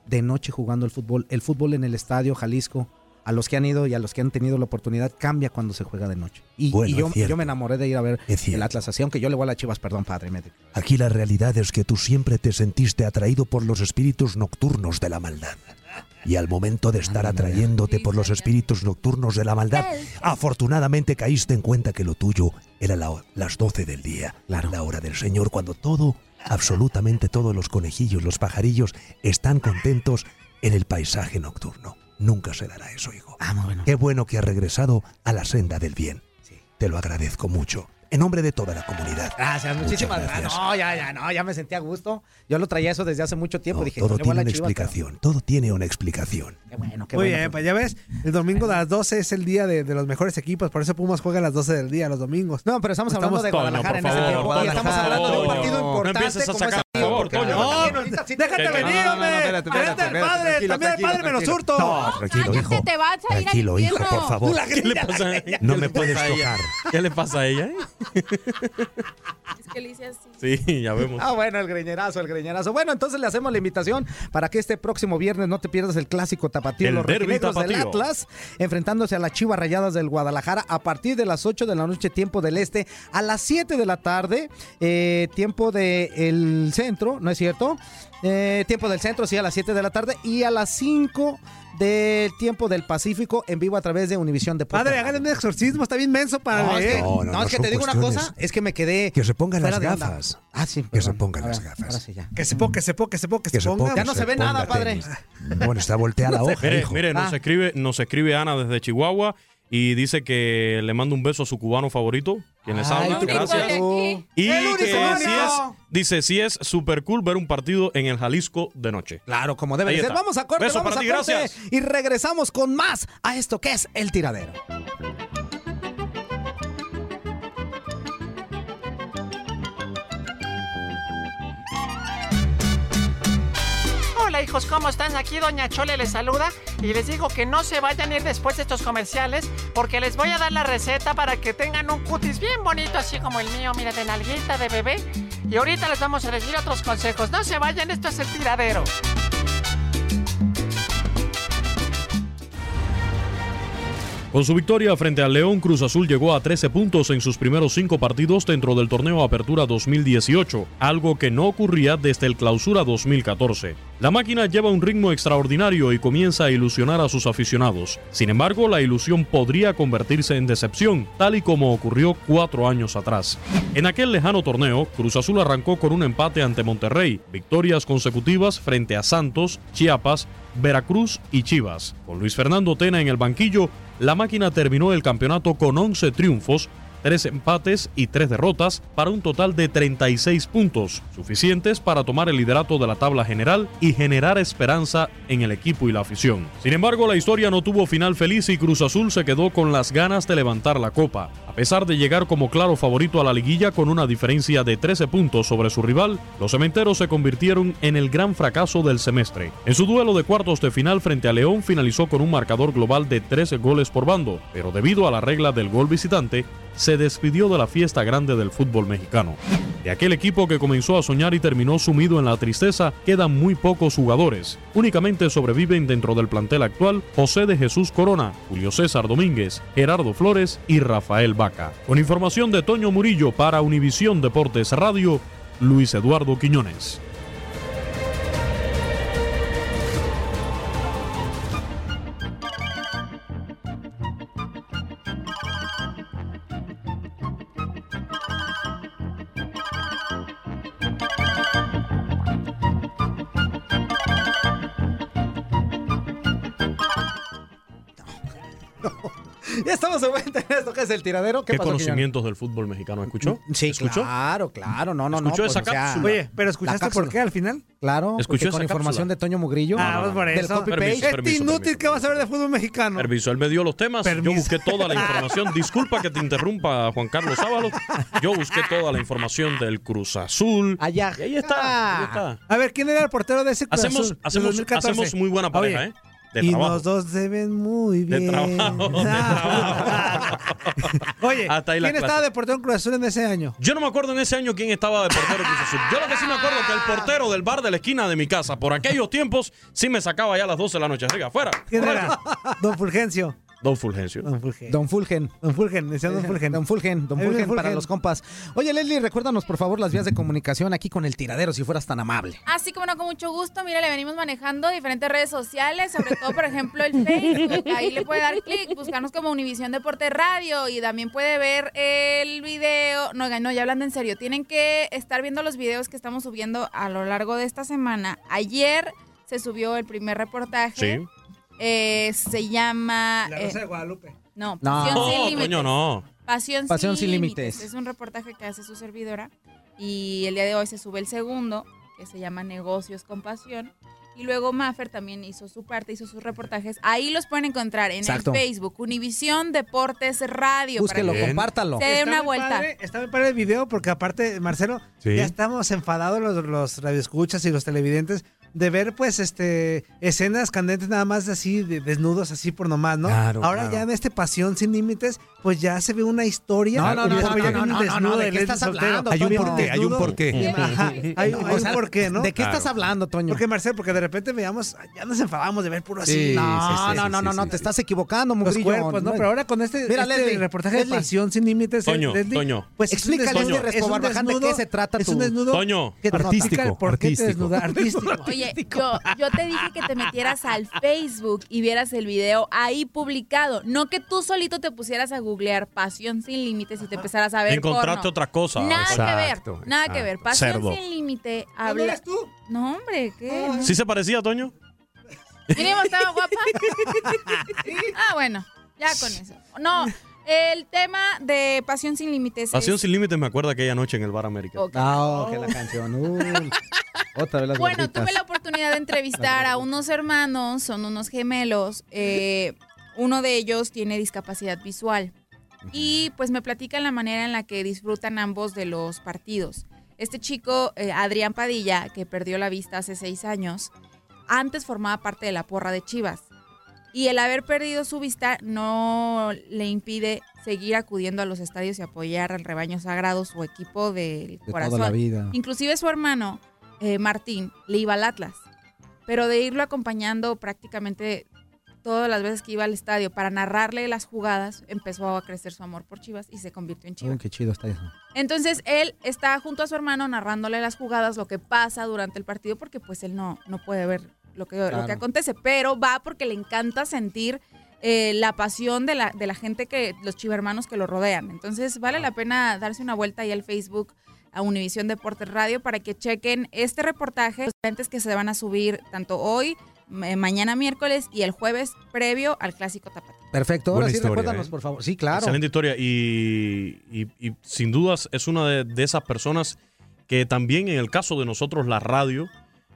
de noche jugando el fútbol. El fútbol en el estadio Jalisco a los que han ido y a los que han tenido la oportunidad, cambia cuando se juega de noche. Y, Bueno, y yo, me enamoré de ir a ver el Atlas así, aunque yo le voy a las chivas, perdón, padre. me- Aquí la realidad es que tú siempre te sentiste atraído por los espíritus nocturnos de la maldad. Y al momento de estar atrayéndote por los espíritus nocturnos de la maldad, afortunadamente caíste en cuenta que lo tuyo era la- las 12 del día, la hora del Señor, cuando todo, absolutamente todos los conejillos, los pajarillos, están contentos en el paisaje nocturno. Nunca se dará eso, hijo. Qué bueno que has regresado a la senda del bien. Te lo agradezco mucho. En nombre de toda la comunidad. Gracias, Muchas muchísimas gracias. gracias. No, ya, ya, no, ya me sentí a gusto. Yo lo traía eso desde hace mucho tiempo. Dije, Todo a tiene una chivas, pero- explicación, todo tiene una explicación. Qué bueno, qué Muy bueno. bien, pues ya ves, el domingo de las 12 es el día de, de los mejores equipos, por eso Pumas juega a las 12 del día, los domingos. No, pero estamos hablando de Guadalajara en ese tiempo. Y estamos hablando de un partido importante. No empieces a como sacar, ese por favor, Toño. No, déjate venir, no, no, no, hombre. Vente al padre, también al tranquilo, padre me lo surto. No, tranquilo, hijo. te vas a ir Tranquilo, hijo, por favor. ¿Qué le pasa a ella? No ¿Qué me puedes a tocar. ¿Qué le pasa a ella? Es que le hice así. Sí, ya vemos. Ah, bueno, el greñerazo, el greñerazo. Bueno, entonces le hacemos la invitación para que este próximo viernes no te pierdas el clásico tapatío, El los rojinegros del. Atlas, enfrentándose a las Chivas Rayadas del Guadalajara a partir de las 8 de la noche, tiempo del este, a las 7 de la tarde, eh, tiempo del centro, ¿no es cierto? Eh, tiempo del centro, sí, a las 7 de la tarde y a las 5 del tiempo del Pacífico en vivo a través de Univisión Deportes. Padre, háganle un exorcismo, está bien menso para No, es leer. que, No, no, no, no, es que te digo una cosa, es que me quedé. Que se pongan las gafas. Ah, sí. Que se pongan las gafas. Ahora sí ya. Que se ponga, que se ponga, que se ponga, que se ponga. Ya no se ve nada, padre. tenis. Bueno, está volteada *laughs* la hoja, Mire, hijo. mire, nos Ah. escribe, nos escribe Ana desde Chihuahua y dice que le manda un beso a su cubano favorito, quien les Ay, Gracias. Y ¡El que sí es, dice, sí es super cool ver un partido en el Jalisco de noche. Claro, como debe Ahí ser. está. Vamos a corte, Beso vamos para a ti, corte gracias. y regresamos con más a esto que es el tiradero. Hijos, ¿cómo están? Aquí Doña Chole les saluda y les digo que no se vayan a ir después de estos comerciales porque les voy a dar la receta para que tengan un cutis bien bonito así como el mío, mira, de nalguita de bebé. Y ahorita les vamos a decir otros consejos. No se vayan, esto es el tiradero. Con su victoria frente al León, Cruz Azul llegó a 13 puntos en sus primeros cinco partidos dentro del torneo Apertura 2018, algo que no ocurría desde el Clausura 2014. La máquina lleva un ritmo extraordinario y comienza a ilusionar a sus aficionados. Sin embargo, la ilusión podría convertirse en decepción, tal y como ocurrió cuatro años atrás. En aquel lejano torneo, Cruz Azul arrancó con un empate ante Monterrey, victorias consecutivas frente a Santos, Chiapas, Veracruz y Chivas. Con Luis Fernando Tena en el banquillo, la máquina terminó el campeonato con 11 triunfos, 3 empates y 3 derrotas para un total de 36 puntos, suficientes para tomar el liderato de la tabla general y generar esperanza en el equipo y la afición. Sin embargo, la historia no tuvo final feliz y Cruz Azul se quedó con las ganas de levantar la copa. A pesar de llegar como claro favorito a la liguilla con una diferencia de 13 puntos sobre su rival, los cementeros se convirtieron en el gran fracaso del semestre. En su duelo de cuartos de final frente a León finalizó con un marcador global de 13 goles por bando, pero debido a la regla del gol visitante, se despidió de la fiesta grande del fútbol mexicano. De aquel equipo que comenzó a soñar y terminó sumido en la tristeza, quedan muy pocos jugadores. Únicamente sobreviven dentro del plantel actual José de Jesús Corona, Julio César Domínguez, Gerardo Flores y Rafael Vaca. Con información de Toño Murillo para Univisión Deportes Radio, Luis Eduardo Quiñones. Estamos de vuelta en esto que es el tiradero. ¿Qué, ¿Qué, pasó, conocimientos del fútbol mexicano escuchó? Sí, ¿Escuchó? claro, claro. No, no, no. ¿Escuchó pues, esa o sea, cápsula? Oye, pero ¿escuchaste por qué al final? Claro, ¿Escuchó esa con información cápsula? de Toño Mugrillo. Ah, pues por del eso. copy Permiso, paste. Este permiso, inútil permiso. que va a saber de fútbol mexicano. Permiso, él me dio los temas, yo busqué toda la información. *laughs* Disculpa que te interrumpa, Juan Carlos Ábalos. Yo busqué toda la información del Cruz Azul. Allá. Y ahí está, ahí está. A ver, ¿quién era el portero de ese Cruz Hacemos, Azul hacemos, 2014? hacemos muy buena pareja, ¿eh? De y trabajo. los dos se ven muy De bien. trabajo, de trabajo. *laughs* Oye, Hasta ¿quién clase. estaba de portero en Cruz Azul en ese año? Yo no me acuerdo en ese año quién estaba de portero en Cruz Azul. Yo lo que sí me acuerdo que el portero del bar de la esquina de mi casa, por aquellos tiempos, sí me sacaba ya a las 12 de la noche. Riga, afuera. ¿Quién era? Don Fulgencio. Don Fulgencio. Don Fulgen. Don Fulgen. Don Fulgen, decía Don Fulgen. Don Fulgen, Don Fulgen para Fulgen. los compas. Oye, Leslie, recuérdanos por favor las vías de comunicación aquí con el tiradero, si fueras tan amable. Así como no, con mucho gusto. Mira, le venimos manejando diferentes redes sociales, sobre todo, por ejemplo, el Facebook. Ahí le puede dar clic, buscarnos como Univisión Deporte Radio y también puede ver el video. No, no, ya hablando en serio, tienen que estar viendo los videos que estamos subiendo a lo largo de esta semana. Ayer se subió el primer reportaje. Sí. Eh, se llama. La eh, Rosa de Guadalupe. no, No. Pasión No, sin límites. coño, no. Pasión, Pasión sin, sin límites. límites. Es un reportaje que hace su servidora. Y el día de hoy se sube el segundo, que se llama Negocios con Pasión. Y luego Maffer también hizo su parte, hizo sus reportajes. Ahí los pueden encontrar en Exacto. el Facebook, Univisión Deportes Radio. Búsquelo, para que compártalo. se dé Está una muy vuelta. padre, está muy padre el video porque aparte, Marcelo, Sí. ya estamos enfadados los, los radioescuchas y los televidentes de ver pues este escenas candentes nada más así de desnudos así por nomás, ¿no? Claro, Ahora claro. ya en este Pasión sin límites, pues ya se ve una historia. No, no, no, Ya no, se ve no, un no, no, desnudo no, ¿de de qué estás Soltero. hablando, Hay un porqué, hay un porqué. Ajá, hay, hay O sea, un porqué, ¿no? ¿De qué Claro. estás hablando, Toño? Porque Marcelo, porque de repente veamos, ya nos enfadamos de ver puro así. Sí, no, sí, sí, no, sí, no, sí, no, no, sí, te sí. estás equivocando, Los cuerpos, ¿no? Pero ahora con este, Mira, este Leslie, reportaje Leslie. de Pasión sin límites, Toño, Leslie, Toño. pues es un Explícale a desnudo- este es un Barbaján de qué se trata Es un desnudo Toño. que te Artístico, explica el por qué te artístico. desnuda. *laughs* Artístico. Oye, yo, *laughs* yo te dije que te metieras al Facebook y vieras el video ahí publicado. No que tú solito te pusieras a googlear Pasión sin límites y te empezaras a ver Encontraste porno. otra cosa. Nada Exacto, que ver, nada que ver. Pasión Cerdo. sin límite ¿No habla. eres tú? No, hombre, ¿qué? ¿Sí se parecía, Toño? Mínimo estaba guapa. *laughs* ah, bueno, ya con eso. No, el tema de Pasión sin límites. Pasión es- sin límites me acuerda aquella noche en el Bar América. Ok. No, que la canción. Uy. *laughs* Otra vez las Bueno, gorditas. tuve la oportunidad de entrevistar a unos hermanos, son unos gemelos. eh, uno de ellos tiene discapacidad visual. Y pues me platican la manera en la que disfrutan ambos de los partidos. Este chico, eh, Adrián Padilla, que perdió la vista hace seis años, antes formaba parte de la porra de Chivas. Y el haber perdido su vista no le impide seguir acudiendo a los estadios y apoyar al rebaño sagrado, su equipo del De corazón. toda la vida. Inclusive su hermano, eh, Martín, le iba al Atlas. Pero de irlo acompañando prácticamente todas las veces que iba al estadio para narrarle las jugadas, empezó a crecer su amor por Chivas y se convirtió en Chivas. Qué chido está eso. Entonces él está junto a su hermano narrándole las jugadas, lo que pasa durante el partido, porque pues él no, no puede ver lo que, lo que acontece, pero va porque le encanta sentir eh, la pasión de la, de la gente que, los chivermanos que lo rodean. Entonces vale la pena darse una vuelta ahí al Facebook a Univisión Deportes Radio para que chequen este reportaje, los diferentes que se van a subir tanto hoy, ma- mañana miércoles y el jueves previo al Clásico Tapatío. Perfecto. Ahora Buena sí, historia, recuérdanos, ¿eh? por favor. Sí, claro. Excelente historia. Y, y- y sin dudas es una de, de esas personas que también en el caso de nosotros, la radio,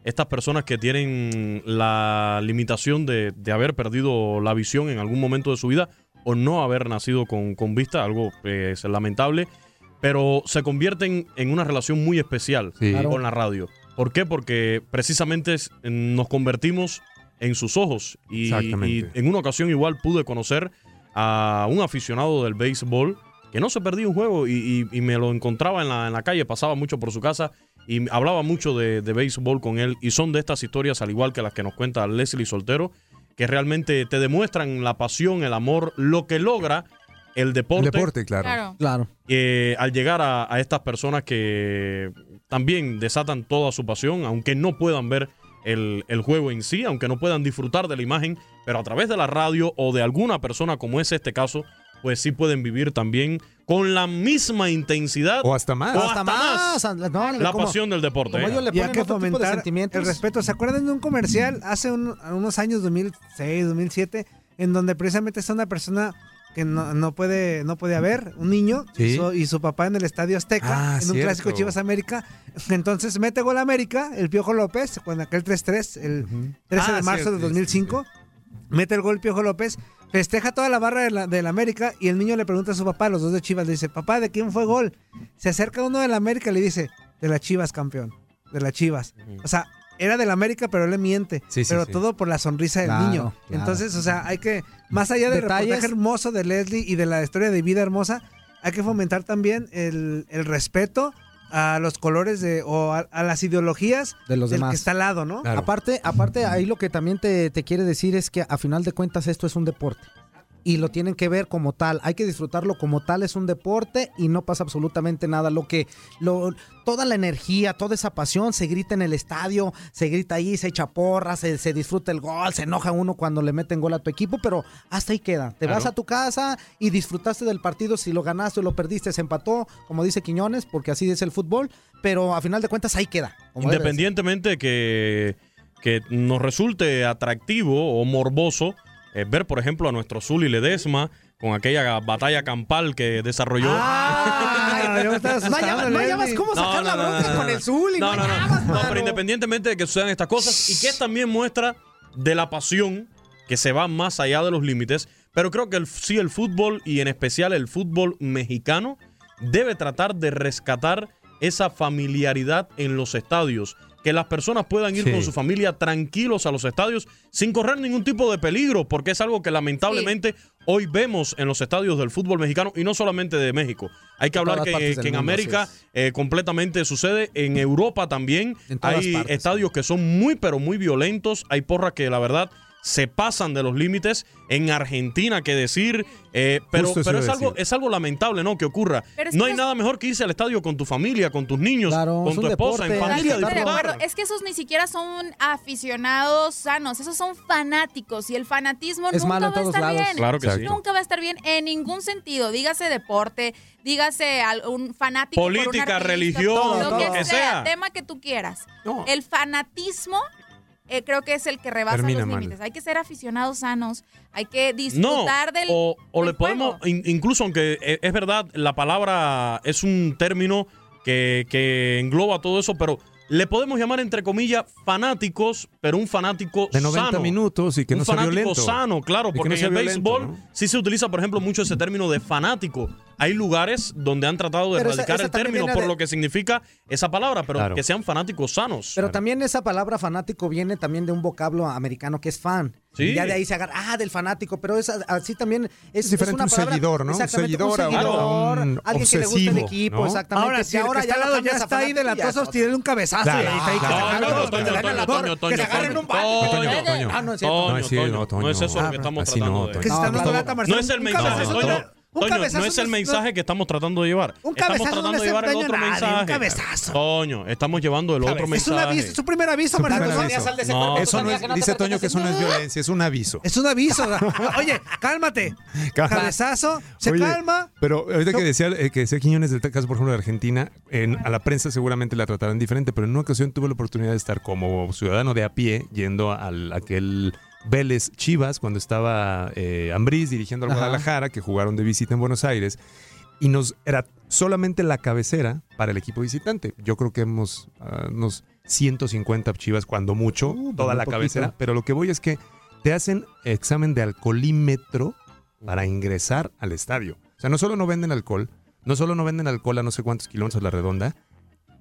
estas personas que tienen la limitación de, de haber perdido la visión en algún momento de su vida o no haber nacido con, con vista, algo eh, es lamentable, pero se convierten en una relación muy especial Sí. Claro. con la radio. ¿Por qué? Porque precisamente nos convertimos en sus ojos. Y, y en una ocasión igual pude conocer a un aficionado del béisbol que no se perdía un juego y, y- y me lo encontraba en la, en la calle, pasaba mucho por su casa y hablaba mucho de, de béisbol con él. Y son de estas historias, al igual que las que nos cuenta Leslie Soltero, que realmente te demuestran la pasión, el amor, lo que logra el El deporte, deporte, claro. Claro. Claro. eh, al llegar a, a estas personas que también desatan toda su pasión, aunque no puedan ver el, el juego en sí, aunque no puedan disfrutar de la imagen, pero a través de la radio o de alguna persona como es este caso, pues sí pueden vivir también con la misma intensidad O hasta más. O hasta hasta más. No, la como- pasión del deporte. como ¿eh? ellos le Y hay ponen que otro tipo de fomentar sentimientos. el respeto. ¿Se acuerdan de un comercial hace un- unos años, 2006, 2007, en donde precisamente está una persona que no, no puede no puede haber, un niño, y, Sí. su, y su papá en el Estadio Azteca, Ah, en un cierto. clásico Chivas América. Entonces mete gol América, el Piojo López, con aquel 3-3, el 13 Ah, de marzo cierto, de 2005. Mete el gol Piojo López, festeja toda la barra de la, del América y el niño le pregunta a su papá, los dos de Chivas, le dice, papá, ¿de quién fue gol? Se acerca uno del América y le dice, de la Chivas, campeón, de la Chivas. O sea, era del América, pero él le miente. Sí, sí, pero sí. todo por la sonrisa del Claro, niño. claro. Entonces, o sea, hay que, más allá del Detalles. reportaje hermoso de Leslie y de la historia de vida hermosa, hay que fomentar también el, el respeto a los colores de, o a, a las ideologías De los del demás. que está al lado, ¿no? Aparte, aparte, ahí lo que también te, te quiere decir es que a final de cuentas esto es un deporte. Y lo tienen que ver como tal. Hay que disfrutarlo como tal. Es un deporte y no pasa absolutamente nada. Lo que, lo, toda la energía, toda esa pasión se grita en el estadio, se grita ahí, se echa porra, se, se disfruta el gol, se enoja uno cuando le meten gol a tu equipo, pero hasta ahí queda. Te vas a tu casa y disfrutaste del partido. Si lo ganaste o lo perdiste, se empató, como dice Quiñones, porque así es el fútbol. Pero a final de cuentas ahí queda. Independientemente que, que nos resulte atractivo o morboso eh, ver, por ejemplo, a nuestro Zuli Ledesma con aquella batalla campal que desarrolló. Ah, *laughs* yo me estaba No no la bronca con el. No, no, no. No, pero independientemente de que sucedan estas cosas y que también muestra de la pasión que se va más allá de los límites, pero creo que el- sí el fútbol y en especial el fútbol mexicano debe tratar de rescatar esa familiaridad en los estadios, que las personas puedan ir Sí. con su familia tranquilos a los estadios sin correr ningún tipo de peligro, porque es algo que lamentablemente hoy vemos en los estadios del fútbol mexicano y no solamente de México. Hay que De hablar que, en mundo, América eh, completamente sucede. En Europa también En hay partes. estadios que son muy, pero muy violentos. Hay porras que la verdad se pasan de los límites. En Argentina, que decir. eh, pero pero es, algo, decir. es algo lamentable, ¿no? Que ocurra. Pero no hay nada mejor que irse al estadio con tu familia, con tus niños, Claro, con tu esposa, deporte. en familia. De disfrutar. Es que esos ni siquiera son aficionados sanos, esos son fanáticos y el fanatismo Es nunca va a estar lados. bien. Claro que sí. Nunca va a estar bien en ningún sentido. Dígase deporte, dígase un fanático. por un Política, artista, religión, lo todo. que lo que sea, sea. tema que tú quieras. No. El fanatismo eh, creo que es el que rebasa Termina los límites. Hay que ser aficionados sanos, hay que No, disfrutar del. o, o le podemos, juego. incluso aunque eh, es verdad, la palabra es un término que, que engloba todo eso, pero le podemos llamar entre comillas fanáticos, pero un fanático De 90 sano. minutos y que un no sea fanático violento. sano, claro, porque no en el violento, béisbol ¿no? sí se utiliza, por ejemplo, mucho ese término de fanático. Hay lugares donde han tratado de Pero erradicar esa el término por de- lo que significa esa palabra, pero Claro. que sean fanáticos sanos. Pero también esa palabra fanático viene también de un vocablo americano que es fan. Sí. Y ya de ahí se agarra, ah, del fanático, pero es así también es, Es diferente una un palabra- seguidor, ¿no? Un seguidor un- seguidor, a un alguien que le gusta el equipo, ¿no? exactamente. Ahora, si ahora ya está ahí de la un cabezazo. Claro, y ahí está ahí agarren un. Toño, Toño. Ah, no es cierto. No, es eso lo que Ah, estamos tratando no, es el mensaje, un Toño, cabezazo no es el no- mensaje que estamos tratando de llevar. Un estamos cabezazo tratando no de le llevar el otro nadie, un mensaje. cabezazo. Toño, estamos llevando el otro Es un mensaje. aviso, es su primer aviso, primer No Eso no es, que no te dice Toño que eso no es violencia, es un aviso. Es un aviso. *laughs* Oye, cálmate. Cabezazo, se Oye, calma. Pero ahorita que decía, eh, que decía Quiñones del caso, por ejemplo, de Argentina, en, a la prensa seguramente la tratarán diferente, pero en una ocasión tuve la oportunidad de estar como ciudadano de a pie yendo al aquel Vélez Chivas cuando estaba eh, Ambriz dirigiendo al. Guadalajara, que jugaron de visita en Buenos Aires, y nos era solamente la cabecera para el equipo visitante. Yo creo que hemos ah, unos 150 Chivas, cuando mucho, Uh, toda muy la poquito. cabecera, pero lo que voy es que te hacen examen de alcoholímetro para ingresar al estadio. O sea, no solo no venden alcohol, no solo no venden alcohol a no sé cuántos kilómetros a la redonda,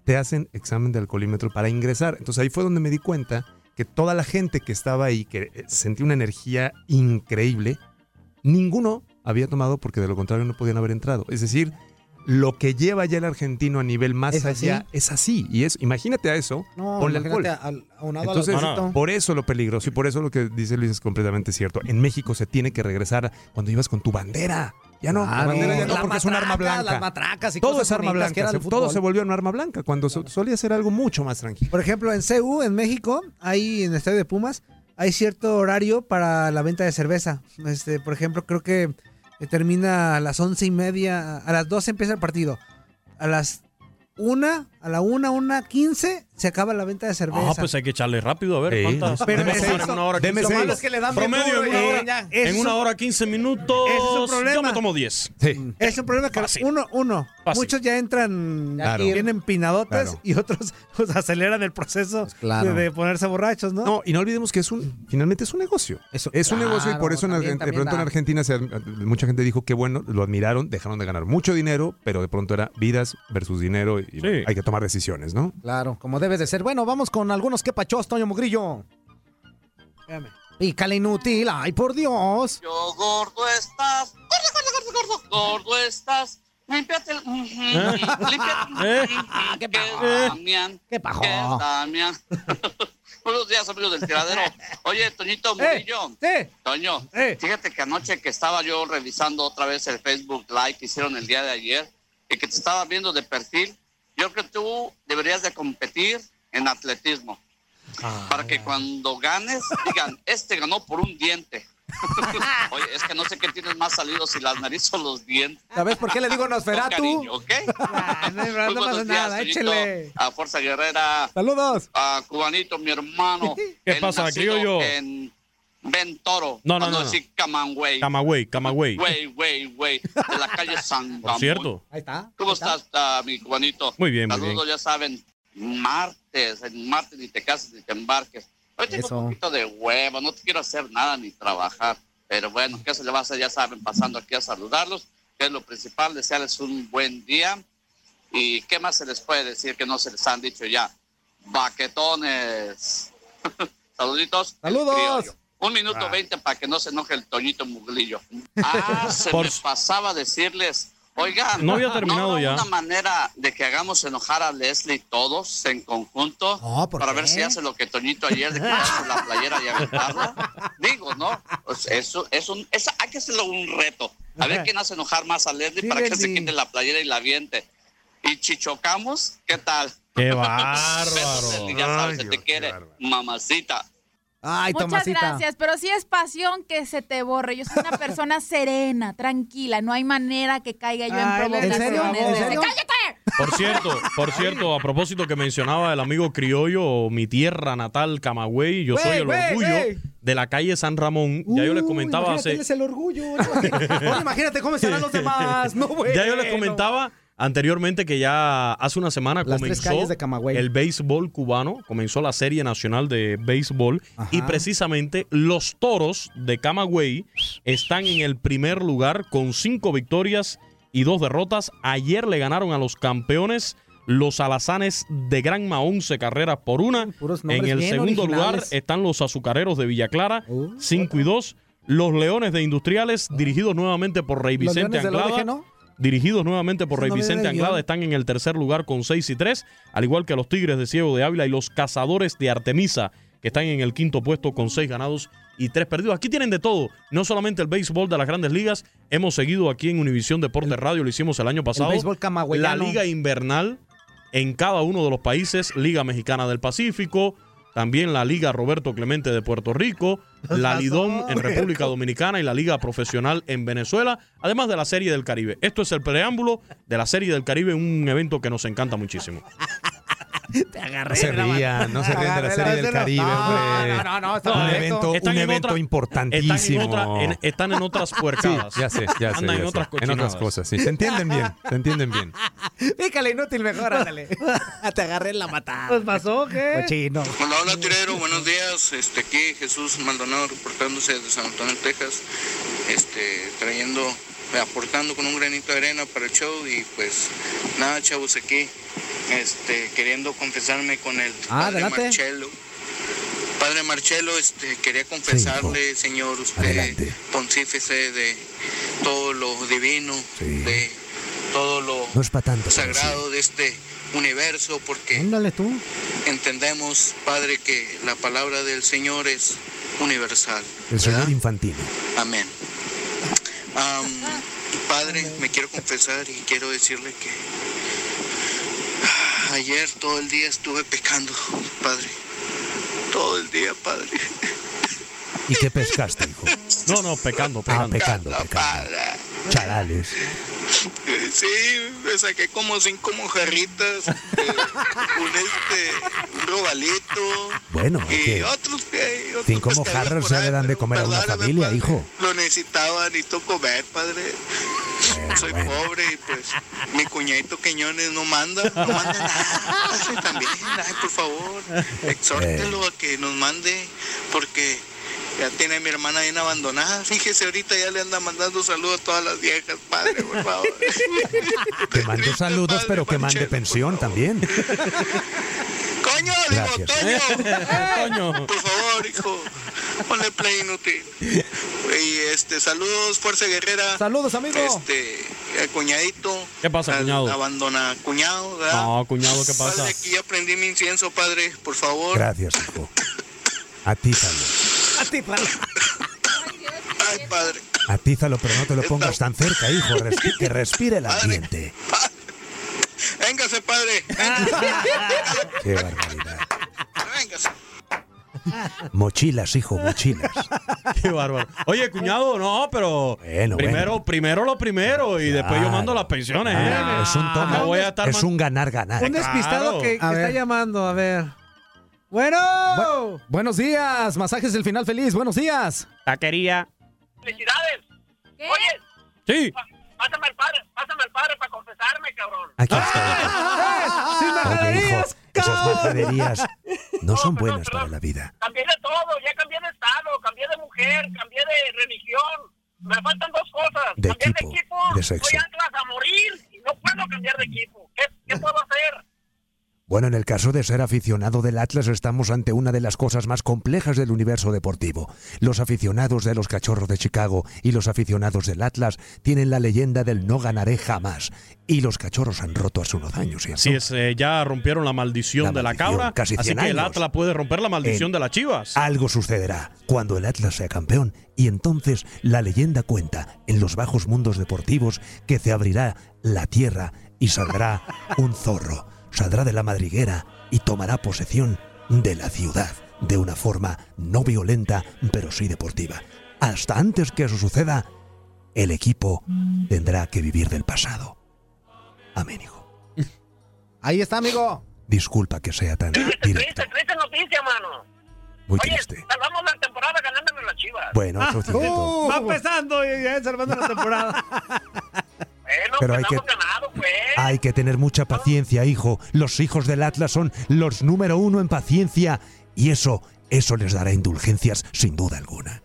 te hacen examen de alcoholímetro para ingresar. Entonces ahí fue donde me di cuenta que toda la gente que estaba ahí, que eh, sentía una energía increíble, ninguno había tomado porque de lo contrario no podían haber entrado. Es decir, lo que lleva ya el argentino a nivel más ¿Es así? allá es así. Y es, imagínate a eso, No, ponle alcohol. al- Entonces, por eso lo peligroso y por eso lo que dice Luis es completamente cierto. En México se tiene que regresar cuando ibas con tu bandera. Ya no, la bandera ya no, porque es un arma blanca. las matracas y todo cosas es arma blanca. se- todo se volvió un arma blanca cuando so- solía ser algo mucho más tranquilo. Por ejemplo, en CU, en México, ahí en el estadio de Pumas, hay cierto horario para la venta de cerveza. Este, por ejemplo, creo que eh, termina a las once y media, a las 12 empieza el partido. A las una, a la una, una, quince, se acaba la venta de cerveza. Ah, pues hay que echarle rápido, a ver Sí. cuántas. Pero ¿Cuántas es eso. en una hora Deme 15 seis. minutos? Lo malo es que le dan bien Promedio duro en una hora, en una hora 15 minutos. es un problema. Yo me tomo 10. Sí. Es un problema que Fácil. uno, uno, Fácil. muchos ya entran Claro. bien empinadotes Claro. y otros *laughs* pues, aceleran el proceso claro. de, de ponerse borrachos, ¿no? No, y no olvidemos que es un, finalmente es un negocio. Eso- es un negocio y por eso en, también- de pronto en. Argentina se- mucha gente dijo que bueno, lo admiraron, dejaron de ganar mucho dinero, pero de pronto era vidas versus dinero y Sí. hay que tomar decisiones, ¿no? Claro, como debes de ser. Bueno, vamos con algunos que pachos, Toño Mugrillo. Espérame. Pícale inútil, ay, por Dios. Yo gordo estás. Gordo, gordo, gordo, gordo. Gordo estás. Límpiate el. Límpiate. ¿Qué Damián. ¿Qué pajo? ¿Qué Damián? *laughs* Buenos días, amigos del tiradero. Oye, Toñito Murillo. Sí. Toño, fíjate que anoche que estaba yo revisando otra vez el Facebook Live que hicieron el día de ayer y que te estaba viendo de perfil, yo creo que tú deberías de competir en atletismo. para que cuando ganes digan, este ganó por un diente. *laughs* Oye, es que no sé qué tienes más salido, si las narices o los dientes. ¿Sabes por qué le digo Nosferatu? cariño, ¿ok? Ah, no, Muy no pasa días, nada, Toñito. échele. A Fuerza Guerrera. Saludos. A Cubanito, mi hermano. *laughs* ¿Qué Él pasa, criollo? En Ventoro. No, no, Para no, no. decir Camagüey. Camagüey, Camagüey. Güey, güey, güey. De la calle *laughs* San Por cierto. Ahí está. ¿Cómo estás, ah, mi cubanito? Muy bien, muy Saludos, bien. ya saben, martes, en martes ni te cases ni te embarques. Hoy tengo Eso. un poquito de huevo, no te quiero hacer nada ni trabajar. Pero bueno, ¿qué se le va a hacer? Ya saben, pasando aquí a saludarlos, que es lo principal, desearles un buen día. ¿Y qué más se les puede decir que no se les han dicho ya? Baquetones. *laughs* Saluditos. Saludos. Un minuto veinte para que no se enoje el Toñito Muglillo. *laughs* Ah, se Por- me pasaba decirles, oigan, No había terminado habrá ya. una manera de que hagamos enojar a Leslie todos en conjunto No, ¿por para qué? ver si hace lo que Toñito ayer de quitarse *laughs* la playera y aventarla. Digo, ¿no? Pues eso es un, esa, hay que hacerlo un reto. A ver quién hace enojar más a Leslie Sí, para que se quite la playera y la aviente. Y chichocamos, ¿qué tal? ¡Qué *laughs* bárbaro! Leslie, ya sabes, Ay, se te qué quiere, bárbaro. mamacita. Ay, Muchas Tomasita. gracias, pero sí es pasión que se te borre. Yo soy una *laughs* persona serena, tranquila, no hay manera que caiga yo en Ay, provocaciones. ¿en serio? de ¿En ese- serio? ¡Cállate! Por cierto, por cierto, a propósito que mencionaba el amigo criollo, mi tierra natal, Camagüey, yo soy el orgullo de la calle San Ramón. ya yo les comentaba imagínate, él hace, es el orgullo. Imagínate cómo estarán los *laughs* demás. No, güey. ya yo les comentaba anteriormente que ya hace una semana Las comenzó de el béisbol cubano, comenzó la serie nacional de béisbol Ajá. y precisamente los toros de Camagüey están en el primer lugar con cinco victorias y dos derrotas. Ayer le ganaron a los campeones. Los alazanes de Granma 11 carreras por una. En el segundo lugar están los azucareros de Villa Clara, Uh, 5 y 2. Los leones de industriales, dirigidos nuevamente por Rey ¿Los Vicente Anglada. No? Dirigidos nuevamente por Rey Vicente Anglada, están en el tercer lugar con 6 y 3, al igual que los Tigres de Ciego de Ávila y los Cazadores de Artemisa, que están en el quinto puesto con 6 ganados y 3 perdidos. Aquí tienen de todo, no solamente el béisbol de las grandes ligas, hemos seguido aquí en Univisión Deportes Radio, lo hicimos el año pasado. béisbol la liga invernal en cada uno de los países, Liga Mexicana del Pacífico, también la Liga Roberto Clemente de Puerto Rico, *laughs* la Lidón en República Dominicana y la Liga Profesional en Venezuela, además de la Serie del Caribe. Esto es el preámbulo de la Serie del Caribe, un evento que nos encanta muchísimo. *laughs* Te agarré. No se de rían, no se rían de la serie del de Caribe, No, hombre. no, no, no, está un evento, Están un en evento otra- importantísimo. Están en, otra- en- están en otras Sí, puercadas. ya sé, ya sé. Andan ya en otras en otras cochinadas. cosas, sí. Se entienden bien, se entienden bien. *laughs* Pícale inútil mejor, ándale. *laughs* Te agarré en la matada. ¿Pues pasó qué? Cochino. Hola, hola, tirero, buenos días. Este, aquí Jesús Maldonado reportándose desde San Antonio, Texas, este, trayendo, aportando con un granito de arena para el show y pues nada, chavos, aquí, este, queriendo confesarme con el Ah, padre adelante. Marcelo. Padre Marcelo, este, quería confesarle, señor, usted, pontífice de todo lo divino, Sí. de todo lo No es para tanto. pero sí. sagrado de este universo, porque Ándale tú. entendemos, Padre, que la palabra del Señor es universal. El ¿verdad? señor infantino. Amén. Am, padre, me quiero confesar y quiero decirle que ah, ayer todo el día estuve pecando, Padre. Todo el día, Padre. ¿Y qué pescaste, hijo? *laughs* No, no, pecando, Ah, pecando. pecando, pecando. Padre. Charales. Eh, Sí, me saqué como cinco mojarritas, eh, *laughs* un este, un robalito. Bueno, y otros, eh, otros Cinco mojarras se le dan de comer a una familia, padre. hijo. Lo necesitaba, necesito comer, padre. Soy bueno. pobre y pues mi cuñadito Queñones no manda, no manda nada. También, ay, por favor, *laughs* exhórtelo a que nos mande porque ya tiene a mi hermana bien abandonada. Fíjese, ahorita ya le anda mandando saludos a todas las viejas, padre, por favor. *laughs* Que mande saludos, pero que mande pensión también. Toño, Gracias. Toño. *laughs* Por favor, hijo. Ponle play inútil. Y este, saludos, Fuerza Guerrera. Saludos, amigo. Este, el cuñadito. ¿Qué pasa, al cuñado? Abandona cuñado, ¿verdad? No, cuñado, ¿qué pasa? Padre, aquí ya prendí mi incienso, padre, por favor. Gracias, hijo. *laughs* Atízalo. Ay, padre. Atízalo, pero no te lo pongas tan cerca, hijo. Respi- que respire el ambiente. Véngase, padre. *laughs* Qué barbaridad. Véngase. Mochilas, hijo, mochilas. *laughs* Qué bárbaro. Oye, cuñado, no, pero Bueno, primero, bueno. primero lo primero y después yo mando las pensiones. Ah, ¿eh? es un toma. No voy a estar es un ganar-ganar. Un despistado Claro. que, que A está llamando, a ver. Bueno. Bu- buenos días, masajes del final feliz. Buenos días. Taquería. ¡Felicidades! Oye, Sí. pásame al padre, pásame al padre para confesarme, cabrón. Aquí está. ¡Sin Oye, majaderías! hijo, esas majaderías no son buenas para la vida. Cambié de todo, ya cambié de estado, cambié de mujer, cambié de religión. Me faltan dos cosas. De cambié equipo, de equipo, de sexo. voy a Atlas a morir y no puedo cambiar de equipo. ¿Qué, qué puedo hacer? Bueno, en el caso de ser aficionado del Atlas estamos ante una de las cosas más complejas del universo deportivo. Los aficionados de los Cachorros de Chicago y los aficionados del Atlas tienen la leyenda del no ganaré jamás. Y los Cachorros han roto hace unos años, ¿cierto? Así es, eh, ya rompieron la maldición La de la cabra. casi así 100 que el años. Atlas puede romper la maldición En- de las chivas. Algo sucederá cuando el Atlas sea campeón y entonces la leyenda cuenta en los bajos mundos deportivos que se abrirá la tierra y saldrá *laughs* un zorro, saldrá de la madriguera y tomará posesión de la ciudad de una forma no violenta pero sí deportiva. Hasta antes que eso suceda, el equipo tendrá que vivir del pasado. Amén, hijo. *laughs* Ahí está, amigo. Disculpa que sea tan directo. Triste, triste noticia, mano. Muy Oye, triste. salvamos la temporada ganándole a las chivas. Bueno, eso es cierto. Uh, va empezando y ya salvando la *laughs* temporada. *laughs* Bueno, Pero pues hay que- ganado, pues. Hay que tener mucha paciencia, hijo. Los hijos del Atlas son los número uno en paciencia. Y eso, eso les dará indulgencias sin duda alguna.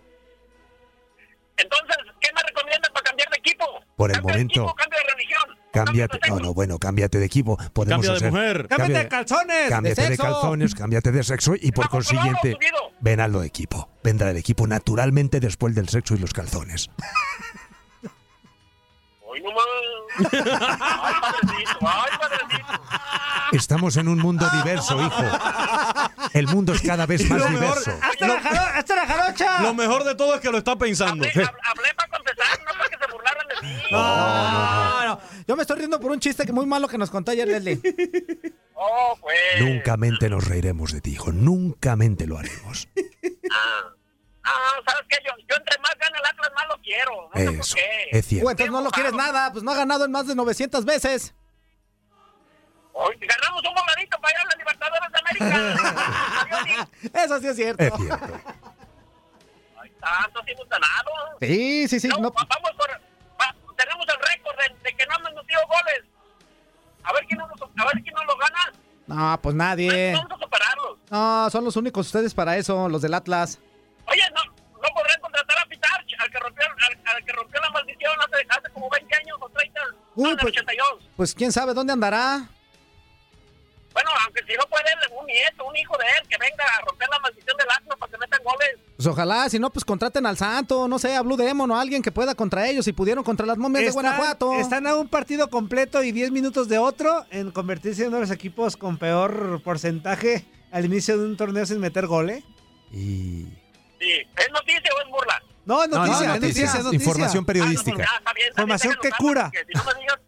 Entonces, ¿qué me recomiendan para cambiar de equipo? Por el ¿Cambio de momento, equipo, cambio de religión? cámbiate. No, no, bueno, cámbiate de equipo. Podemos Cambia de hacer- mujer. ¡Cámbiate cambia- de calzones! Cámbiate de de, sexo. calzones, cámbiate de sexo y por consiguiente ven al equipo. Vendrá el equipo naturalmente después del sexo y los calzones. *laughs* Hoy nomás. Ay, padrecito, ay, padrecito. Estamos en un mundo diverso, hijo. El mundo es cada vez más diverso. ¡Hasta la, jaro- hasta la jarocha! Lo mejor de todo es que lo está pensando. Hablé para confesar, no para que se burlaran de mí. No, no. Yo me estoy riendo por un chiste que muy malo que nos contó ayer Leslie. *laughs* Oh, pues. Nunca mente nos reiremos de ti, hijo. Nunca mente lo haremos. Ah, ¿sabes qué? Yo, yo entre más gana el Atlas, más lo quiero. No sé por Eso, qué. es cierto. Uh, entonces no lo quieres nada, pues no ha ganado en más de 900 veces. Hoy ganamos un boladito para ir a la Libertadores de América. *laughs* Eso sí es cierto. Es cierto. Tanto sí hemos ganado. Sí, sí, sí. No, no- va- vamos por. va- tenemos el récord de, de que no hemos metido goles. A ver quién no nos, a ver quién no lo gana. No, pues nadie. Vamos a superarlos. No, son los únicos ustedes para eso, los del Atlas. Oye, no, no podrán contratar a Pitarch, al que rompió, al, al que rompió la maldición hace, hace como 20 años o 30. Uy, pues- 82. Pues quién sabe dónde andará. Bueno, aunque si no puede, un nieto, un hijo de él, que venga a romper la maldición del Atlas para que metan goles. Pues ojalá, si no, pues contraten al Santo, no sé, a Blue Demon o a alguien que pueda contra ellos si pudieron contra las momias de Guanajuato. están a un partido completo y 10 minutos de otro en convertirse en uno de los equipos con peor porcentaje al inicio de un torneo sin meter gole. Y... Sí, ¿es noticia o es burla? No, es No, no, noticia, noticia, noticia. información periodística. Ah, está bien, está bien, Información que cura. Si no me digas,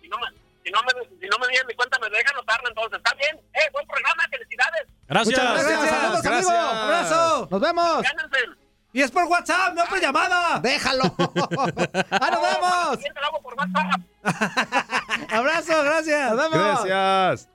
si no me, si no me, si no me digan mi cuenta, me dejan notarlo entonces. Está bien, eh, buen programa, felicidades. Gracias. Muchas gracias. Saludos, gracias. amigo. ¡Abrazo! Nos vemos. Gánense. Y es por WhatsApp, no por llamada. Déjalo. *laughs* ¡Ah, nos vemos! Siguiente lo hago por WhatsApp. *laughs* Abrazo, gracias. Nos vemos. Gracias.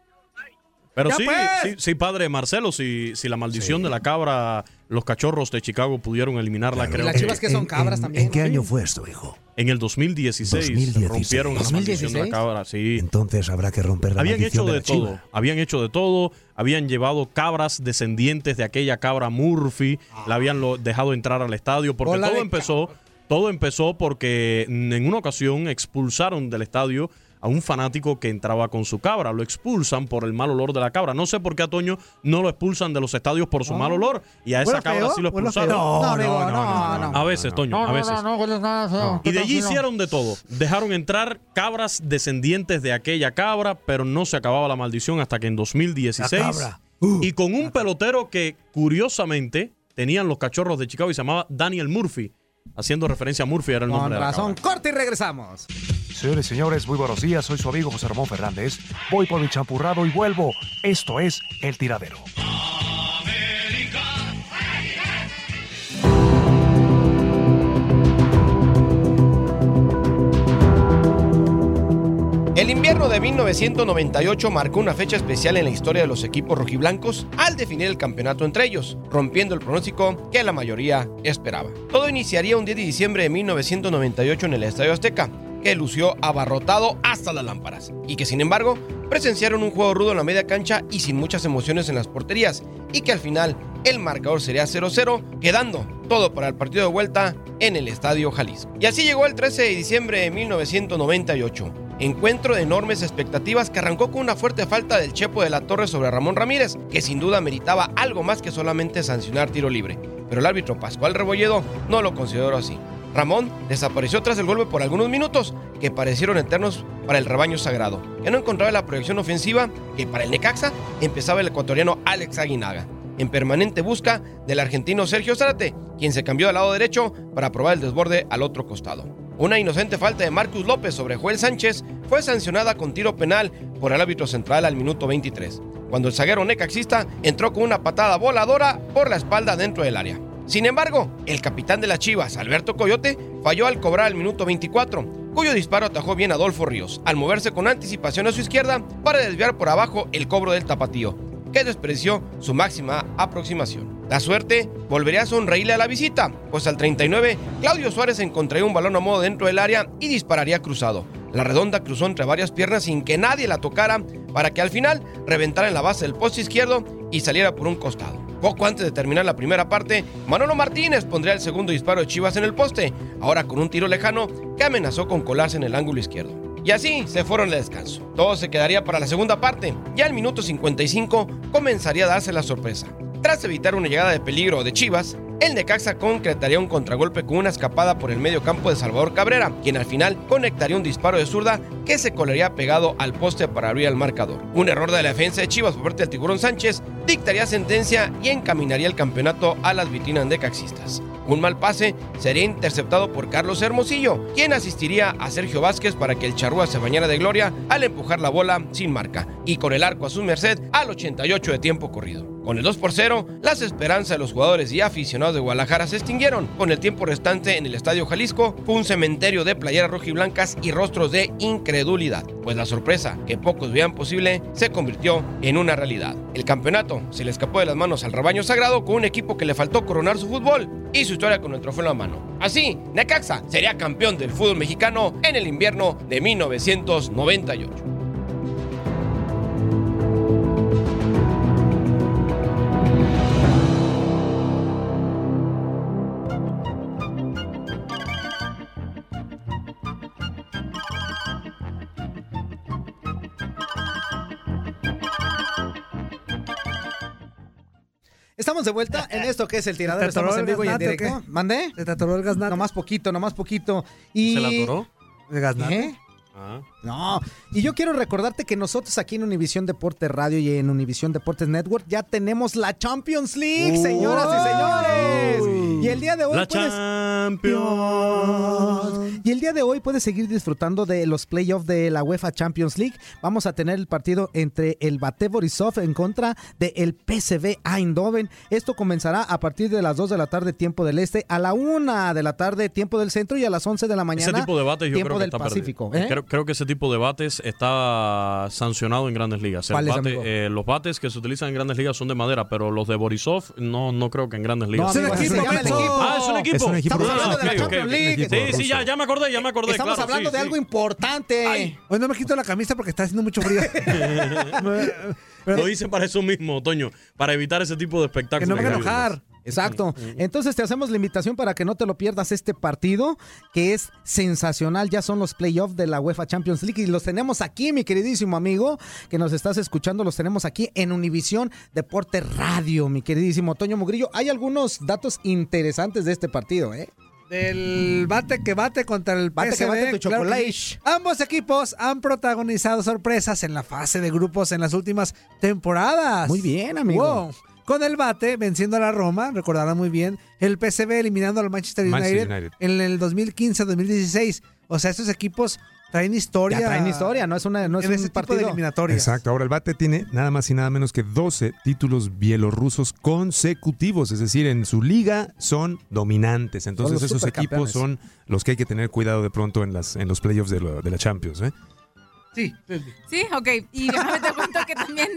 Pero Ya sí, pues. sí, sí, padre Marcelo, si, si la maldición de la cabra, los cachorros de Chicago pudieron eliminarla, Y creo las chivas que son ¿En- cabras en- también. ¿En qué año fue esto, hijo? en el 2016, 2016. rompieron la maldición de la 2016. cabra, sí. Entonces habrá que romper la Habían hecho de de la chiva. todo, habían hecho de todo, habían llevado cabras descendientes de aquella cabra Murphy, la habían lo- dejado entrar al estadio, porque todo empezó, todo empezó porque en una ocasión expulsaron del estadio a un fanático que entraba con su cabra. Lo expulsan por el mal olor de la cabra. No sé por qué a Toño no lo expulsan de los estadios por su mal olor y a esa ¿Huele cabra feo? sí lo ¿Huele expulsaron. No, No, no, no. A veces, Toño, a veces. Y de allí hicieron de todo. Dejaron entrar cabras descendientes de aquella cabra, pero no se acababa la maldición hasta que en 2016. La cabra. Y con un pelotero que curiosamente tenían los cachorros de Chicago y se llamaba Daniel Murphy. Haciendo referencia a Murphy era el Con nombre de la razón. Corte y regresamos. Señores y señores, muy buenos días. Soy su amigo José Ramón Fernández. Voy por mi champurrado y vuelvo. Esto es El Tiradero. El invierno de 1998 marcó una fecha especial en la historia de los equipos rojiblancos al definir el campeonato entre ellos, rompiendo el pronóstico que la mayoría esperaba. Todo iniciaría un 10 de diciembre de 1998 en el Estadio Azteca, que lució abarrotado hasta las lámparas, y que sin embargo presenciaron un juego rudo en la media cancha y sin muchas emociones en las porterías, y que al final el marcador sería 0-0, quedando todo para el partido de vuelta en el Estadio Jalisco. Y así llegó el 13 de diciembre de 1998. Encuentro de enormes expectativas que arrancó con una fuerte falta del Chepo de la Torre sobre Ramón Ramírez, que sin duda meritaba algo más que solamente sancionar tiro libre. Pero el árbitro Pascual Rebolledo no lo consideró así. Ramón desapareció tras el golpe por algunos minutos que parecieron eternos para el rebaño sagrado, que no encontraba la proyección ofensiva que para el Necaxa empezaba el ecuatoriano Alex Aguinaga, en permanente busca del argentino Sergio Zárate, quien se cambió al lado derecho para probar el desborde al otro costado. Una inocente falta de Marcus López sobre Joel Sánchez fue sancionada con tiro penal por el árbitro central al minuto 23, cuando el zaguero necaxista entró con una patada voladora por la espalda dentro del área. Sin embargo, el capitán de las Chivas, Alberto Coyote, falló al cobrar al minuto 24, cuyo disparo atajó bien Adolfo Ríos, al moverse con anticipación a su izquierda para desviar por abajo el cobro del tapatío, que despreció su máxima aproximación. La suerte volvería a sonreírle a la visita, pues al 39, Claudio Suárez encontraría un balón a modo dentro del área y dispararía cruzado. La redonda cruzó entre varias piernas sin que nadie la tocara para que al final reventara en la base del poste izquierdo y saliera por un costado. Poco antes de terminar la primera parte, Manolo Martínez pondría el segundo disparo de Chivas en el poste, ahora con un tiro lejano que amenazó con colarse en el ángulo izquierdo. Y así se fueron al descanso. Todo se quedaría para la segunda parte. Ya al minuto 55 comenzaría a darse la sorpresa. Tras evitar una llegada de peligro de Chivas, el Necaxa concretaría un contragolpe con una escapada por el medio campo de Salvador Cabrera, quien al final conectaría un disparo de zurda que se colaría pegado al poste para abrir el marcador. Un error de la defensa de Chivas por parte del Tiburón Sánchez dictaría sentencia y encaminaría el campeonato a las vitrinas necaxistas. Un mal pase sería interceptado por Carlos Hermosillo, quien asistiría a Sergio Vázquez para que el charrúa se bañara de gloria al empujar la bola sin marca y con el arco a su merced al 88 de tiempo corrido. Con el 2 por 0, las esperanzas de los jugadores y aficionados de Guadalajara se extinguieron. Con el tiempo restante en el Estadio Jalisco fue un cementerio de playeras rojiblancas y rostros de incredulidad, pues la sorpresa que pocos veían posible se convirtió en una realidad. El campeonato se le escapó de las manos al rebaño sagrado con un equipo que le faltó coronar su fútbol y su historia con el trofeo en la mano. Así, Necaxa sería campeón del fútbol mexicano en el invierno de 1998. Estamos de vuelta en esto que es el tiradero. ¿Te atoró Estamos en el vivo y en directo. qué? ¿Mandé? ¿Te atoró el gaznate? Nomás poquito, nomás poquito. Y... ¿Se la atoró? ¿El gaznate? ¿Eh? No, y yo quiero recordarte que nosotros aquí en Univisión Deportes Radio y en Univisión Deportes Network ya tenemos la Champions League, señoras y señores. Y el día de hoy La puedes... Champions. Y el día de hoy puedes seguir disfrutando de los playoffs de la UEFA Champions League. Vamos a tener el partido entre el Bate Borisov en contra del PSV Eindhoven. Esto comenzará a partir de las 2 de la tarde, tiempo del este, a la 1 de la tarde, tiempo del centro, y a las 11 de la mañana, Ese tipo de debates yo tiempo creo que del está Pacífico. ¿eh? Creo, creo que ese tipo de debates está sancionado en grandes ligas. Eh, los bates que se utilizan en grandes ligas son de madera, pero los de Borisov no, no creo que en grandes ligas. llama el equipo. Ah, es un equipo. Es un Ah, Estamos hablando de la Champions. League. Sí, sí, ya, ya me acordé, ya me acordé. Estamos claro, hablando sí, de sí. algo importante. Hoy no me quito la camisa porque está haciendo mucho frío. *laughs* Lo dicen para eso mismo, Toño, para evitar ese tipo de espectáculos. Que no me haga enojar. Exacto. Entonces te hacemos la invitación para que no te lo pierdas este partido, que es sensacional. Ya son los playoffs de la UEFA Champions League y los tenemos aquí, mi queridísimo amigo, que nos estás escuchando, los tenemos aquí en Univisión Deporte Radio, mi queridísimo Toño Mugrillo. Hay algunos datos interesantes de este partido, ¿eh? Del bate que bate contra el Bate que bate tu claro que chocolate. sí. Ambos equipos han protagonizado sorpresas en la fase de grupos en las últimas temporadas. Muy bien, amigo. Wow. Con el bate venciendo a la Roma, recordarán muy bien, el PSV eliminando al Manchester United, Manchester United. en el 2015-2016. O sea, estos equipos traen historia. Ya traen historia, no es, una, no es en un ese tipo partido. de eliminatorias. Exacto, ahora el Bate tiene nada más y nada menos que 12 títulos bielorrusos consecutivos, es decir, en su liga son dominantes. Entonces esos equipos son los que hay que tener cuidado de pronto en, las, en los playoffs de, lo- de la Champions. ¿eh? Sí. Sí, ok. Y déjame te cuento que también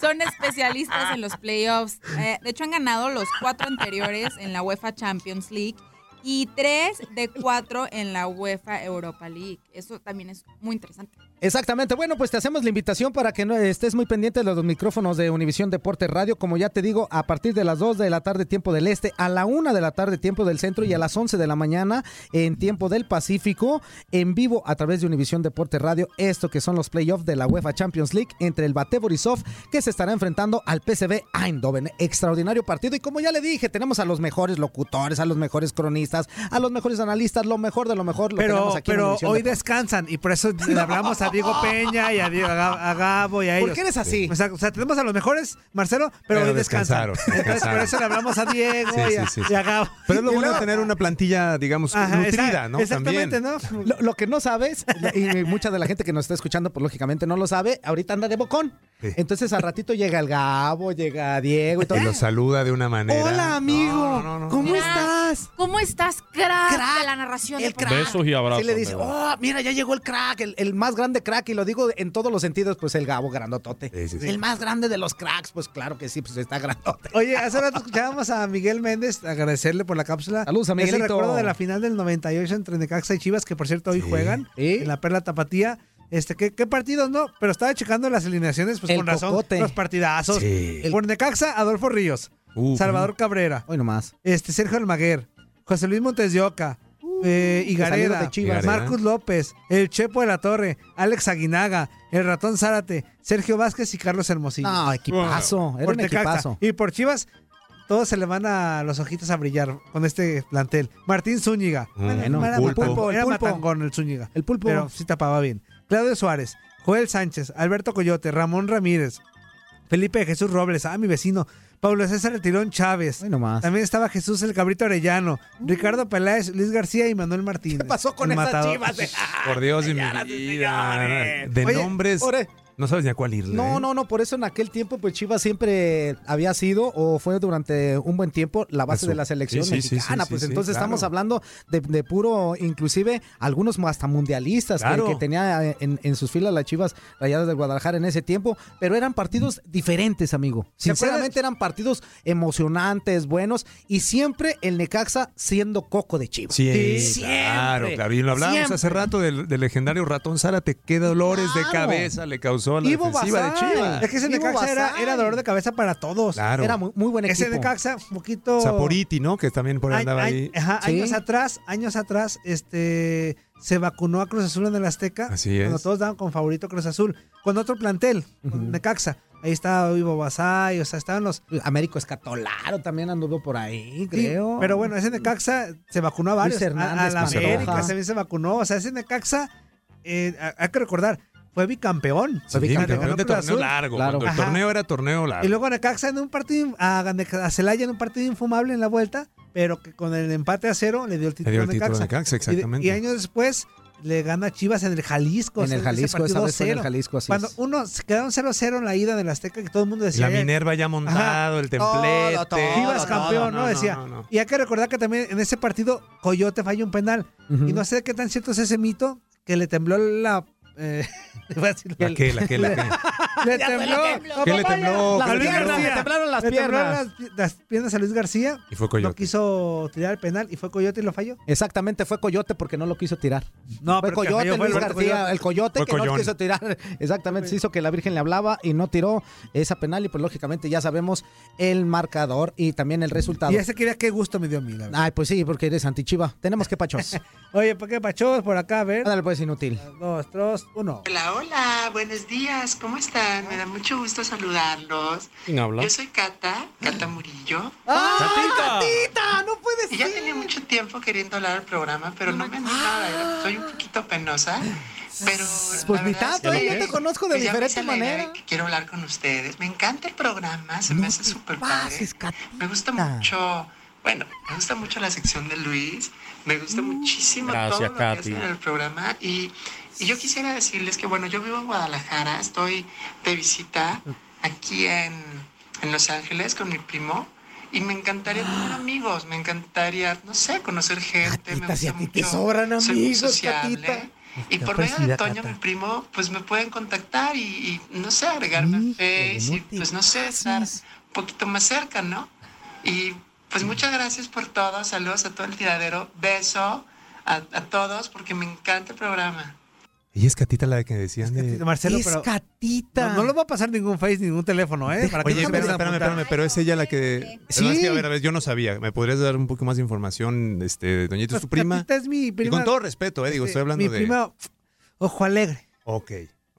son especialistas en los playoffs. Eh, de hecho, han ganado los cuatro anteriores en la UEFA Champions League y tres de cuatro en la UEFA Europa League. Eso también es muy interesante. Exactamente. Bueno, pues te hacemos la invitación para que no estés muy pendiente de los micrófonos de Univisión Deporte Radio. Como ya te digo, a partir de las 2 de la tarde, tiempo del este, a la 1 de la tarde, tiempo del centro, y a las 11 de la mañana, en tiempo del Pacífico, en vivo a través de Univisión Deporte Radio. Esto que son los playoffs de la UEFA Champions League entre el Bate Borisov, que se estará enfrentando al PSV Eindhoven. Extraordinario partido. Y como ya le dije, tenemos a los mejores locutores, a los mejores cronistas, a los mejores analistas, lo mejor de lo mejor. Lo Pero, tenemos aquí pero hoy Deporte. descansan y por eso le hablamos a *laughs* Diego Peña y a, Diego- a Gab- a Gabo y a ellos. ¿Por qué eres así? O sea, o sea, tenemos a los mejores, Marcelo, pero, Pero hoy descansaron, Entonces, por eso le hablamos a Diego Sí, y, a, sí, sí. y a Gabo. Pero es lo bueno tener una plantilla, digamos, Ajá, nutrida, exact- ¿no? Exactamente, También. ¿no? Lo, lo que no sabes, y mucha de la gente que nos está escuchando, pues lógicamente no lo sabe, ahorita anda de bocón. Sí. Entonces al ratito llega el Gabo, llega Diego y todo. Y lo saluda de una manera. Hola, amigo. No, no, no, ¿Cómo Crack. estás? ¿Cómo estás, crack, de la narración? El crack. Besos y abrazos. Sí le dice, oh, mira, ya llegó el crack, el, el más grande crack, y lo digo en todos los sentidos, pues el Gabo grandotote. Sí, sí, sí. El más grande de los cracks, pues claro que sí, pues está grandote. Oye, hace rato escuchábamos a Miguel Méndez agradecerle por la cápsula. Saludos a Ese recuerdo de la final del 98 entre Necaxa y Chivas, que por cierto hoy Sí. juegan Sí. en la Perla Tapatía. Este, ¿qué, qué partidos no? Pero estaba checando las alineaciones, pues El con razón, cocote. los partidazos. Sí. Por Necaxa, Adolfo Ríos, Salvador Cabrera, Hoy nomás. este, Sergio Almaguer, José Luis Montes de Oca, eh, que salieron Higareda, de Chivas. Higareda. Marcus López, el Chepo de la Torre, Alex Aguinaga, el Ratón Zárate, Sergio Vázquez y Carlos Hermosillo. No, equipazo. Era un equipazo. Y por Chivas, todos se le van a los ojitos a brillar con este plantel. Martín Zúñiga. Mm, Bueno, era Pulpo. era El Pulpo. matangón el Zúñiga. El pulpo. Pero sí tapaba bien. Claudio Suárez, Joel Sánchez, Alberto Coyote, Ramón Ramírez, Felipe Jesús Robles, ah, mi vecino, Pablo César El Tirón Chávez. Nomás. También estaba Jesús el Cabrito Arellano, Ricardo Peláez, Luis García y Manuel Martínez. ¿Qué pasó con esas matador. chivas? de- Por Dios de mi y vida. De nombres. No sabes ni a cuál irle. No, ¿eh? no, no, por eso en aquel tiempo, pues Chivas siempre había sido o fue durante un buen tiempo la base Eso. de la selección Sí, sí, mexicana. sí, pues entonces claro. estamos hablando de, de puro, inclusive algunos hasta mundialistas que- Claro. que, tenía en, en sus filas las Chivas Rayadas de Guadalajara en ese tiempo, pero eran partidos diferentes, amigo. Sinceramente eran partidos emocionantes, buenos y siempre el Necaxa siendo coco de Chivas. Sí, Siempre. claro, claro. Y lo hablábamos Siempre. hace rato del, del legendario ratón Zárate. Qué dolores de cabeza le causó la Ivo defensiva de Basay. Chivas. Es que ese Ivo Necaxa era, dolor de cabeza para todos. Claro. Era muy, muy buen equipo. Ese Necaxa, un poquito... Saporiti, ¿no? Que también por ahí andaba ay- ahí. ajá, Sí. años atrás, años atrás, este se vacunó a Cruz Azul en el Azteca. Así es. Cuando todos daban con favorito Cruz Azul. Con otro plantel, con Necaxa. Ahí estaba Ivo Basay, o sea, estaban los. Américo Escatolaro también anduvo por ahí, Sí, creo. pero bueno, ese Necaxa se vacunó a varios. Luis Hernández, a, a la. América también se vacunó. O sea, ese Necaxa, eh, hay que recordar, fue bicampeón. Sí, Le campeón ganó de Cruz torneo Azul. largo. Claro. Cuando el Ajá. torneo era torneo largo. Y luego Necaxa en un partido, a, a Celaya en un partido infumable en la vuelta, pero que con el empate a cero le dio el Le título dio a el título a Necaxa. Y exactamente. Y, años después le gana a Chivas en el Jalisco. En el ese Jalisco, esa vez fue en el 2-0. Jalisco, así Cuando es. uno se quedaron 0-0 en la ida del Azteca, que todo el mundo decía. la "Eh, Minerva ya montado, el templete. Todo, todo. Chivas campeón, ¿no? Decía. no, no. Y hay que recordar que también en ese partido Coyote falla un penal. Y no sé qué tan cierto es ese mito que le tembló la. Eh, *laughs* iba a decir ¿La el- qué? ¿La qué? ¿La qué? Le tembló. ¿Qué le tembló? Las A Luis piernas, García. le temblaron las piernas. las, las piernas a Luis García. Y fue Coyote. No quiso tirar el penal y fue Coyote y lo falló. Exactamente, fue Coyote porque no lo quiso tirar. No, fue que Coyote, Luis García, Coyote. el Coyote Fue que no Collón. quiso tirar. *laughs* Exactamente, se hizo que la Virgen le hablaba y no tiró esa penal y pues lógicamente ya sabemos el marcador y también el resultado. Y ese quería qué gusto me dio a mí. Ay, pues sí, porque eres antichiva. Tenemos que pachos. *laughs* Oye, ¿por qué pachos por acá? A ver. Ándale, pues inútil. Dos, tres, uno. Hola, hola, buenos días, ¿cómo están? Me da mucho gusto saludarlos. ¿Quién habla? Yo soy Cata, Cata Murillo. *gasps* ¡Ah, Catita! Catita! ¡No puedes Y ya tenía mucho tiempo queriendo hablar al programa, pero no me animaba, era- soy un poquito penosa. Pero Pues la ni verdad tanto, es que, yo te conozco de diferente manera. que quiero hablar con ustedes. Me encanta el programa, se me hace súper padre. Me gusta mucho, bueno, me gusta mucho la sección de Luis. Me gusta muchísimo Gracias, todo lo que hacen en el programa. Y, y yo quisiera decirles que, bueno, yo vivo en Guadalajara, estoy de visita aquí en, en Los Ángeles con mi primo. Y me encantaría tener *gasps* amigos, me encantaría, no sé, conocer gente. me si a gusta ti te mucho, sobran amigos, sociable. Y por medio de Toño, mi primo, pues me pueden contactar y, y, no sé, agregarme a Face y pues no sé, estar un poquito más cerca, ¿no? Y pues muchas gracias por todo, saludos a todo el tiradero, beso a, a todos porque me encanta el programa. Y es Catita la que decían de... Marcelo, Es pero Catita. no, no lo va a pasar ningún Face, ningún teléfono, ¿eh? Para que Oye, no se espérame, espérame, pero es ella la que... Sí. Es que, a ver, a ver, yo no sabía. ¿Me podrías dar un poco más de información, este, Doñita, es tu Pues, prima? Catita es mi Y prima. con todo respeto, eh, digo, Este, estoy hablando mi de... prima, ojo alegre. Ok.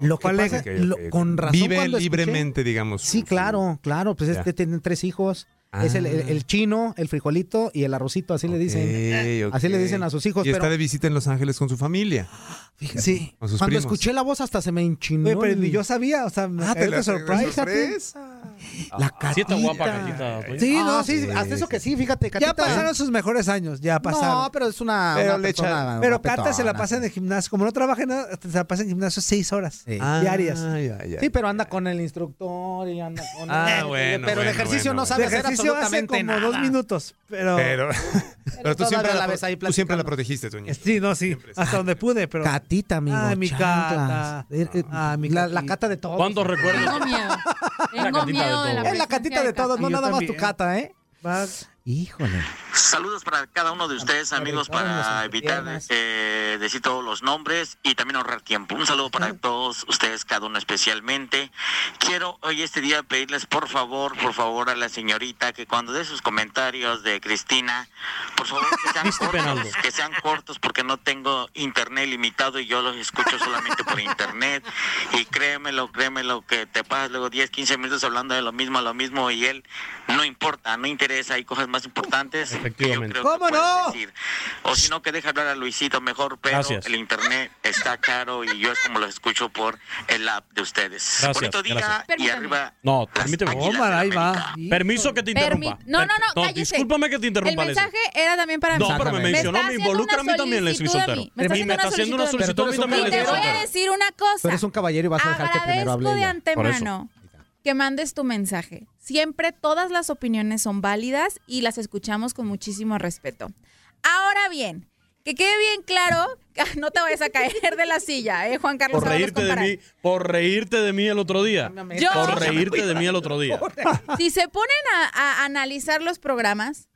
Lo que Ojo pasa, alegre. lo- Ok, ok. con razón Vive cuando escuché- libremente, digamos. Sí, claro, claro, pues Ya. este tienen tres hijos. Es el, el- el chino, el frijolito y el arrocito, así le dicen. Así le dicen a sus hijos. Y pero está de visita en Los Ángeles con su familia. Sí, Con sus cuando primos. escuché la voz hasta se me enchinó. Oye, pero el- yo sabía, o sea, me Ah, te de la- sorpresa. La catita. Sí está guapa, Catita. Sí, Ah, no, sí, sí. hasta eso que sí, fíjate, Ya Catita. pasaron sus mejores años, ya pasaron. No, pero es una, Pero, una echa- persona pero Cata se la pasa en el gimnasio. Como no trabaja en nada, se la pasa en el gimnasio seis horas Ah, diarias. Sí, pero anda con el instructor y anda con Ah, el- bueno, Pero de bueno, ejercicio bueno, no sabe De hacer ejercicio hace absolutamente como nada. dos minutos, pero... Pero, pero tú, siempre la la, ves ahí tú siempre la protegiste, Toño. Sí, no, sí, hasta donde pude, pero... Catita, amigo. Ay, mi. Cata. Eh, eh, Ah, mi la, la cata de todos. ¿Cuántos recuerdos? Tengo miedo. Tengo de miedo de la. Es la catita de todos, no nada más tu cata, ¿eh? Va- Híjole. Saludos para cada uno de ustedes, amigos, para evitar eh, decir todos los nombres y también ahorrar tiempo. Un saludo para todos ustedes, cada uno especialmente. Quiero hoy este día pedirles, por favor, por favor, a la señorita que cuando dé sus comentarios de Cristina, por favor, que sean cortos, que sean cortos, porque no tengo internet limitado y yo los escucho solamente por internet. Y créemelo, créemelo, que te pasas luego 10, 15 minutos hablando de lo mismo, lo mismo, y él no importa, no interesa, hay cosas más importantes. que yo Efectivamente. creo que ¿Cómo puedes no? decir. O si no, que deje hablar a Luisito mejor, pero Gracias. el internet está caro y yo es como lo escucho por el app de ustedes. Gracias, Bonito día gracias. y Permítame. arriba. No, permíteme. Tómala, ahí va. Permiso que te Permi- interrumpa. no, no, Per- no, cállese. discúlpame que te interrumpa, El Leslie. mensaje era también para mí. No, pero me Me mencionó, me haciendo involucra a mí también, Leslie Soltero. Me está Y me está haciendo una solicitud a mí Pero también, Y te voy a decir una cosa. Tú eres un caballero y vas a dejar que primero hable de antemano que mandes tu mensaje. Siempre todas las opiniones son válidas y las escuchamos con muchísimo respeto. Ahora bien, que quede bien claro, *laughs* no te vayas a caer de la silla, ¿eh, Juan Carlos? Por reírte de mí, por reírte de mí el otro día. Yo- Por reírte de mí el otro día. Si se ponen a, a analizar los programas,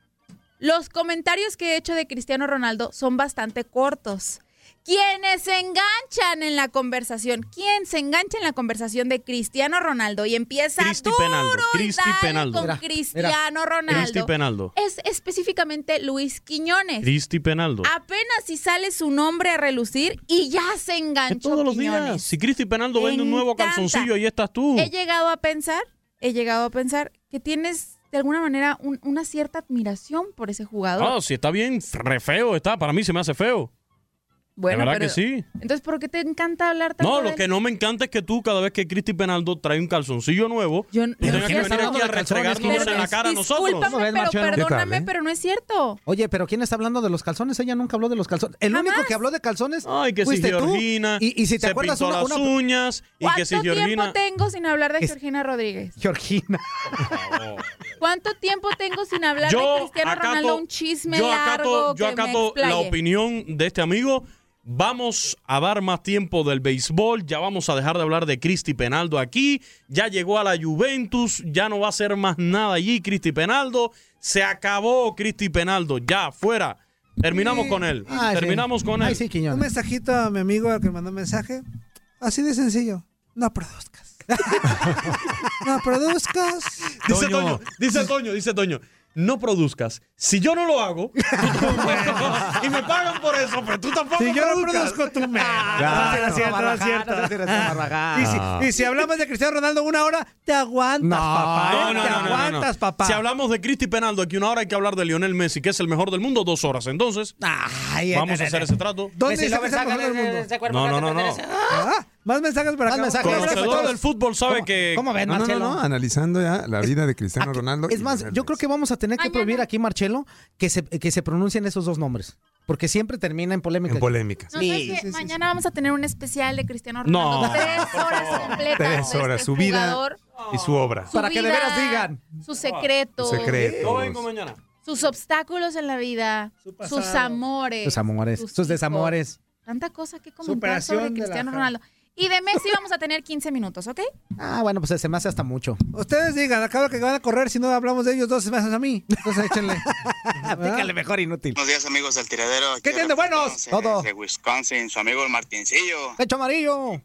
los comentarios que he hecho de Cristiano Ronaldo son bastante cortos. Quienes se enganchan en la conversación, quien se engancha en la conversación de Cristiano Ronaldo y empieza Cristi duro Penaldo, y Cristi dale Penaldo. con Mira, Cristiano Cristi Ronaldo Penaldo. es específicamente Luis Quiñones. Cristi Penaldo. Apenas si sale su nombre a relucir y ya se enganchó Todos los Quiñones. días. Si Cristi Penaldo Me vende un nuevo encanta. calzoncillo, ahí estás tú. He llegado a pensar, he llegado a pensar que tienes de alguna manera un- una cierta admiración por ese jugador. No, si está bien, re feo está. Para mí se me hace feo. Bueno, de verdad pero- que sí. Entonces, ¿por qué te encanta hablar tanto No, lo que no me encanta es que tú, cada vez que Cristi Penaldo trae un calzoncillo nuevo, Yo, tú tengas que ¿quién está venir aquí a en la cara a nosotros. Pero perdóname, ¿Qué tal, eh? pero no es cierto. Oye, pero ¿quién está hablando de los calzones? Ella nunca habló de los calzones. El único que habló de calzones Ay, que si tú. Georgina Y, y si te se acuerdas pintó una, las una- uñas y ¿Cuánto que si tiempo Georgina... tengo sin hablar de Es- Georgina Rodríguez? Georgina. *laughs* ¿Cuánto tiempo tengo sin hablar Yo de Cristiano Ronaldo? Un chisme yo largo acato, yo acato la opinión de este amigo Vamos a dar más tiempo del béisbol, ya vamos a dejar de hablar de Cristi Penaldo aquí, ya llegó a la Juventus, ya no va a hacer más nada allí Cristi Penaldo, se acabó Cristi Penaldo, ya, fuera. Terminamos con él, Ay, sí. terminamos con Ay, él. sí, Un mensajito a mi amigo al que me mandó un mensaje. Así de sencillo. No produzcas. *laughs* no produzcas. Dice Toño, dice Toño, dice Toño, no produzcas. Si yo no lo hago *laughs* y me pagan por eso, pero tú tampoco Si yo no produzco, tú me. *laughs* No, no no. No. Y si, y si hablamos de Cristiano Ronaldo una hora, te aguantas, papá. ¿eh? No, no, te no, no, no, no. aguantas, papá. Si hablamos de Cristi Penaldo aquí una hora hay que hablar de Lionel Messi, que es el mejor del mundo, dos horas. Entonces, Ay, vamos a hacer ese trato. ¿Dónde está el mejor del mundo? No, no, no, no. Más mensajes para acá. Conocedor del fútbol sabe que. ¿Cómo ven, No, no, no, Marcelo? no, analizando ya la vida de Cristiano Ronaldo. Es y más, Lionel yo creo que vamos a tener que prohibir aquí, Marcelo, que se, que se pronuncien esos dos nombres. Porque siempre termina en polémica. En polémica. No, ¿sabes qué? Mañana vamos a tener un especial de Cristiano No. Ronaldo. Tres horas *laughs* completas. Tres de horas, este su vida jugador, y su obra. su vida, Sus secretos. Secretos. Yo vengo mañana. Sus obstáculos en la vida. sus pasado. amores. Sus amores, sus, hijos. desamores. Tanta cosa que comentar Superación sobre de la Cristiano Ronaldo. Y de Messi vamos a tener 15 minutos, ¿ok? Ah, bueno, pues se me hace hasta mucho. Ustedes digan, acaba que van a correr si no hablamos de ellos dos meses a mí. Entonces échenle. *laughs* Pícale mejor inútil. Buenos días amigos del tiradero. ¿Qué tienen de buenos? Todo. De Wisconsin, su amigo el Martincillo. Pecho amarillo.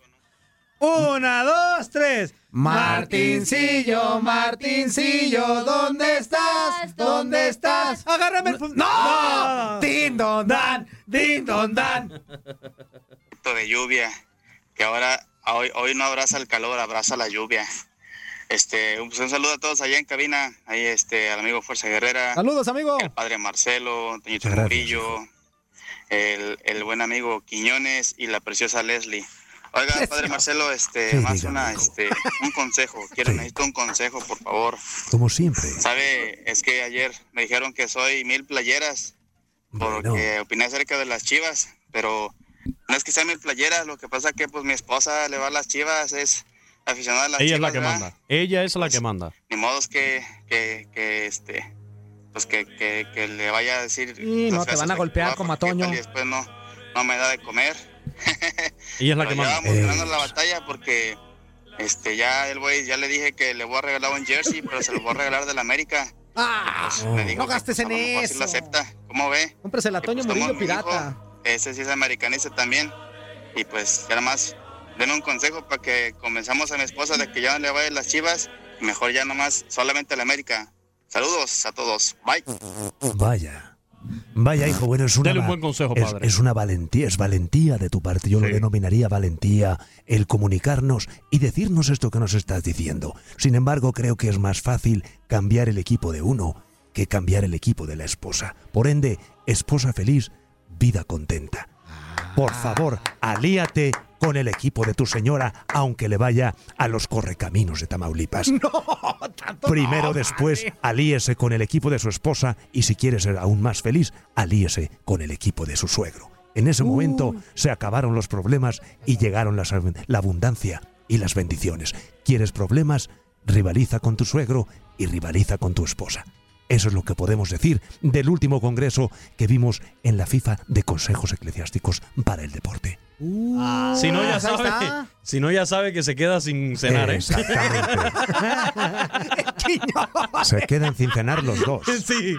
Una, dos, tres. Martincillo, Martincillo, ¿dónde estás? ¿Dónde estás? Agárrame el... fu- ¡No! ¡Din, don, dan! ¡Din, don, dan! Poquito de lluvia. Que ahora, hoy, hoy no abraza el calor, abraza la lluvia. Este, un, pues, un saludo a todos allá en cabina. Ahí este, al amigo Fuerza Guerrera. Saludos, amigo. El padre Marcelo, Toñito. Murillo, el, el buen amigo Quiñones y la preciosa Leslie. Oiga, padre Marcelo, este, Sí, más diga, una, este, un consejo. Quiero, necesito un consejo, por favor. Como siempre. Sabe, es que ayer me dijeron que soy mil playeras porque opiné acerca de las chivas, pero no es que sea mil playeras, lo que pasa que pues mi esposa le va a las chivas, es aficionada a las Ella es chivas. la que ¿verdad? manda. Ella es la que manda. Ni modo es que, que, que este, pues que, que, que le vaya a decir. Y no te van a que golpear va, como a Toño. Y después no, no me da de comer. *laughs* Ella es la Pero que manda. vamos ganando la batalla porque este ya el güey ya le dije que le voy a regalar un jersey, pero se lo voy a regalar del América. Ah, Pues, me dijo no que, gastes pues, a en eso. lo acepta. ¿Cómo ve? Cómprese la Toño Pues, Murillo mi pirata. Ese sí es americanista también. Y pues nada más denme un consejo para que convenzamos a mi esposa de que ya no le vayan las chivas. Mejor ya nomás solamente a la América. Saludos a todos. Bye. Vaya. Vaya, hijo, bueno, es una, Dale un buen consejo, es- padre. es una valentía, es valentía de tu parte. Yo lo denominaría valentía el comunicarnos y decirnos esto que nos estás diciendo. Sin embargo, creo que es más fácil cambiar el equipo de uno que cambiar el equipo de la esposa. Por ende, esposa feliz, vida contenta. Por favor, alíate con el equipo de tu señora, aunque le vaya a los correcaminos de Tamaulipas. *laughs* Primero después, alíese con el equipo de su esposa y si quiere ser aún más feliz, alíese con el equipo de su suegro. En ese momento se acabaron los problemas y llegaron las- la abundancia y las bendiciones. ¿Quieres problemas? Rivaliza con tu suegro y rivaliza con tu esposa. Eso es lo que podemos decir del último congreso que vimos en la FIFA de Consejos Eclesiásticos para el Deporte. Si no, ya sabe, si no, ya sabe que se queda sin cenar, ¿eh? Exactamente. *laughs* Se quedan sin cenar los dos. *laughs* Sí,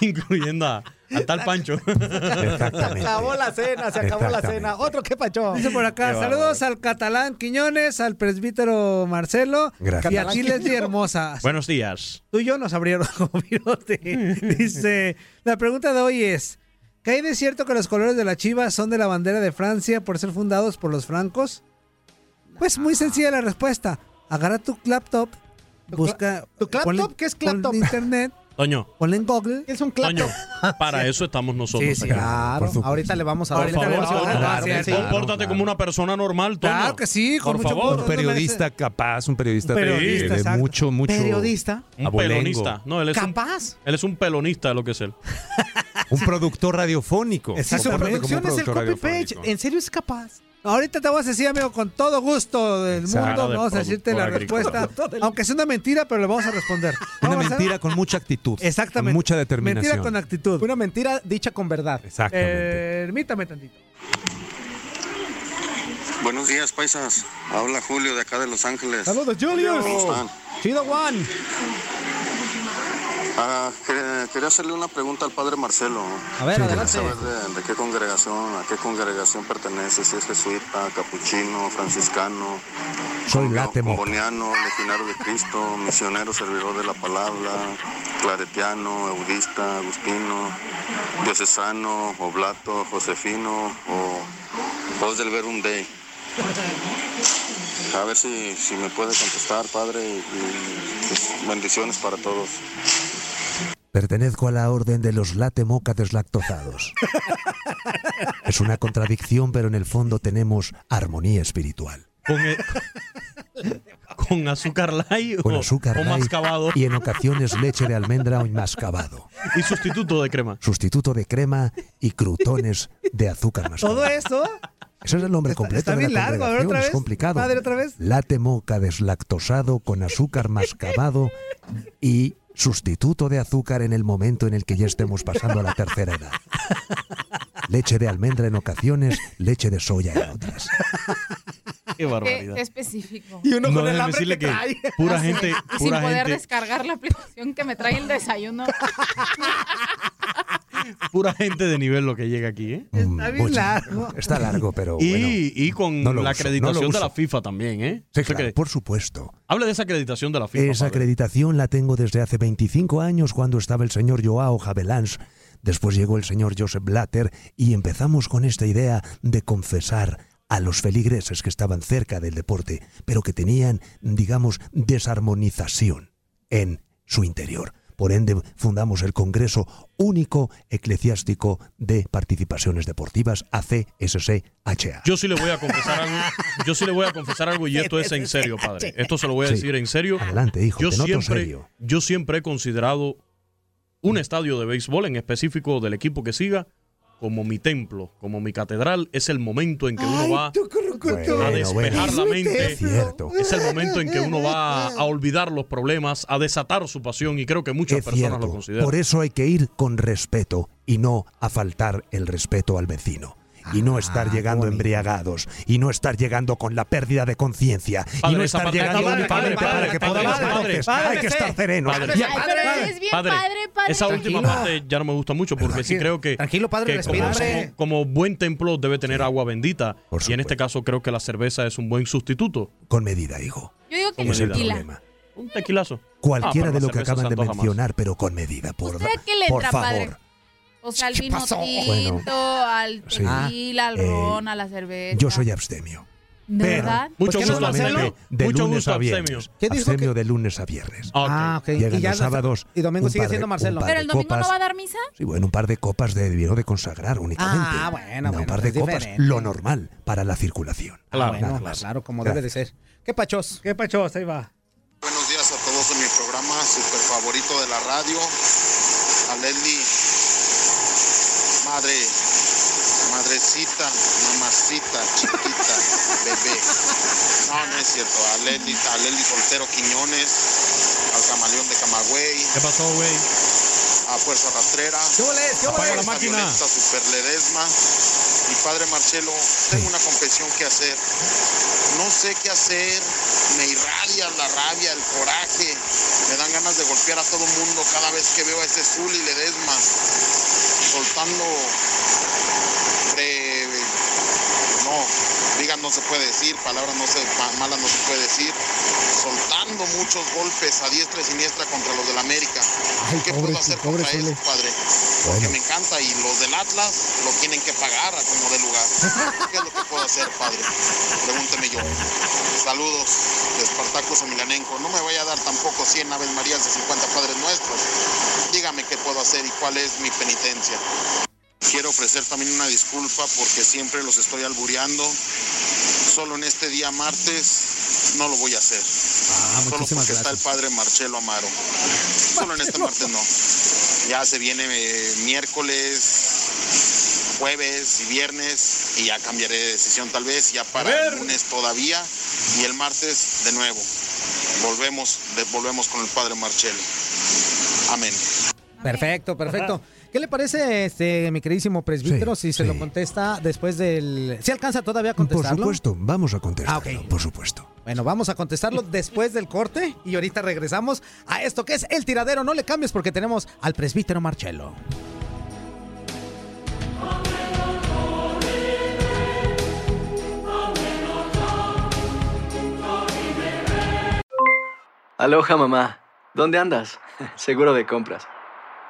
incluyendo a, a tal Pancho. Se acabó la cena, se acabó la cena. Otro que pachó. Dice por acá, Qué saludos al catalán Quiñones, al presbítero Marcelo Gracias. y a ti Leslie Hermosa. Buenos días. Tú y yo nos abrieron *laughs* como virote. Dice, la pregunta de hoy es, ¿qué hay de cierto que los colores de la Chivas son de la bandera de Francia por ser fundados por los francos? Pues muy sencilla la respuesta. Agarra tu laptop, busca... ¿Tu laptop? ¿Qué es laptop? internet, Toño, ponle en Google. ¿Qué es un Toño, clap? para eso estamos nosotros. Sí, sí, aquí. Claro, ahorita le vamos a dar Por favor, Toño, Ah, sí, sí. compórtate como una persona normal, Toño. Claro que sí, con Por mucho favor. gusto. Un periodista capaz, un periodista, Un de- periodista, de, exacto. mucho, mucho. ¿Periodista? Un abolengo. pelonista. No, él es un, ¿Capaz? él es un pelonista de lo que es él. Un productor radiofónico. Si su un producción es el copy-page, radiofónico. ¿en serio es capaz? Ahorita te voy a decir, amigo, con todo gusto del Exacto. mundo, de vamos a decirte la respuesta. *laughs* Aunque sea una mentira, pero le vamos a responder. *laughs* Una Vamos mentira con mucha actitud. Exactamente. Con mucha determinación. Mentira con actitud. Una mentira dicha con verdad. Exactamente. Permítame tantito. Buenos días, paisas. Habla Julio de acá de Los Ángeles. Saludos, Julio. ¿Cómo están? Chido, Juan. Ah, que- quería hacerle una pregunta al padre Marcelo. A ver, adelante. saber de, de qué congregación, a qué congregación pertenece, si es jesuita, capuchino, franciscano, Soy comboniano, legionario de Cristo, misionero, servidor de la palabra, claretiano, eudista, agustino, diocesano, oblato, josefino o voz del Verum Dei. A ver si, si me puede contestar, padre, y, y, pues, bendiciones para todos. Pertenezco a la orden de los latemoca deslactosados. Es una contradicción, pero en el fondo tenemos armonía espiritual. Con, con azúcar light Con o, azúcar o light mascabado. y en ocasiones leche de almendra o mascabado. Y sustituto de crema. Sustituto de crema y crutones de azúcar mascabado. Todo esto. Ese es el nombre completo está de la bien largo. A ver, otra es vez. complicado. Padre, otra vez. Late moca deslactosado con azúcar mascabado y sustituto de azúcar en el momento en el que ya estemos pasando a la tercera edad. Leche de almendra en ocasiones, leche de soya en otras. Qué Qué, qué específico. Y uno No, con el hambre decirle que que trae. pura Así, gente, sin poder gente, descargar la aplicación que me trae el desayuno. *laughs* pura gente de nivel lo que llega aquí, ¿eh? Está bien largo. Está largo, pero Y, bueno. y con no la uso, acreditación no de la. FIFA también, ¿eh? Sí, claro, que- por supuesto. hable de esa acreditación de la FIFA. Esa acreditación la tengo desde hace 25 años cuando estaba el señor Joao Javelans. Después llegó el señor Joseph Blatter y empezamos con esta idea de confesar a los feligreses que estaban cerca del deporte, pero que tenían, digamos, desarmonización en su interior. Por ende, fundamos el Congreso Único Eclesiástico de Participaciones Deportivas, ACSCHA. Yo sí le voy a confesar algo. Yo sí le voy a confesar algo y esto es en serio, padre. Esto se lo voy a Sí. decir en serio. Adelante, hijo, Yo te noto siempre, serio. yo siempre he considerado un estadio de béisbol, en específico del equipo que siga, como mi templo, como mi catedral. Es el momento en que uno va a despejar bueno. la mente. Es el momento en que uno va a *laughs* olvidar los problemas, a desatar su pasión y creo que muchas Es personas cierto. lo consideran. Por eso hay que ir con respeto y no a faltar el respeto al vecino. Y no Ah, estar llegando embriagados. Y no estar llegando con la pérdida de conciencia. Y no esa estar llegando padre, padre, para que padre, podamos padre, Hay que estar serenos. Padre, Padre, padre, padre. Esa última parte ya no me gusta mucho porque sí creo que, Tranquilo, padre, que respira, como, como- como buen templo debe tener agua bendita. Y en este caso creo que la cerveza es un buen sustituto. Con medida, hijo. Yo digo que Es el problema. Un tequilazo. Cualquiera Ah, de lo que acaban de mencionar, pero con medida, por, ¿Usted a qué le por favor. O sea, al vino pasó? tinto, Bueno. al Sí. tequila, al Eh, ron, a la cerveza. Yo soy abstemio. ¿De Pero verdad? Mucho pues gusto, Marcelo. de Mucho lunes gusto, a abstemio. viernes. ¿Qué dijo Abstemio de lunes a viernes. Ah, ok. Llegan Y ya los sábados. y domingo sigue de- siendo Marcelo. ¿Pero el domingo copas. no va a dar misa? Sí, bueno, un par de copas de, de consagrar únicamente. Ah, bueno, No, bueno, un par de copas, diferente. lo normal para la circulación. Ah, Nada bueno, claro, como Gracias. debe de ser. ¿Qué pachos? ¿Qué pachos? Ahí va. Buenos días a todos en mi programa super favorito de la radio. A Leslie, madre, madrecita, mamacita, chiquita, *laughs* bebé. No, no es cierto. A Leslie, a Soltero Quiñones, al camaleón de Camagüey, ¿Qué pasó, güey? a Fuerza Rastrera, ¿Qué la máquina. Super Ledesma. Y padre Marcelo, tengo una confesión que hacer. No sé qué hacer, me irradia la rabia, el coraje, me dan ganas de golpear a todo el mundo cada vez que veo a ese Zuli Ledesma soltando breve. No, digan no se puede decir, palabras no se, ma- malas no se puede decir, soltando muchos golpes a diestra y siniestra contra los del América. Ay, ¿Qué pobre puedo hacer pobre contra eso, padre? Porque me encanta y los del Atlas lo tienen que pagar a como de lugar. ¿Qué es lo que puedo hacer, padre? Pregúnteme yo. Saludos de Espartacus Emilianenko. No me vaya a dar tampoco 100 Aves Marías de 50 Padres Nuestros. Dígame qué puedo hacer y cuál es mi penitencia. Quiero ofrecer también una disculpa porque siempre los estoy albureando. Solo en este día martes no lo voy a hacer. Ah, Solo muchísimas porque está el gracias. padre Marcelo Amaro. Solo en este martes no. Ya se viene eh, miércoles, jueves y viernes y ya cambiaré de decisión tal vez, ya para el lunes todavía y el martes de nuevo. Volvemos, de- volvemos con el padre Marcelo. Amén. Perfecto, perfecto. ¿Qué le parece, este, mi queridísimo presbítero, si se lo contesta después del... ¿Si alcanza todavía a Por contestarlo? supuesto, vamos a contestar. Ah, ok. Por supuesto. Bueno, vamos a contestarlo después del corte y ahorita regresamos a esto que es el tiradero. No le cambies porque tenemos al presbítero Marcelo. Aloha mamá, ¿dónde andas? *laughs* Seguro de compras.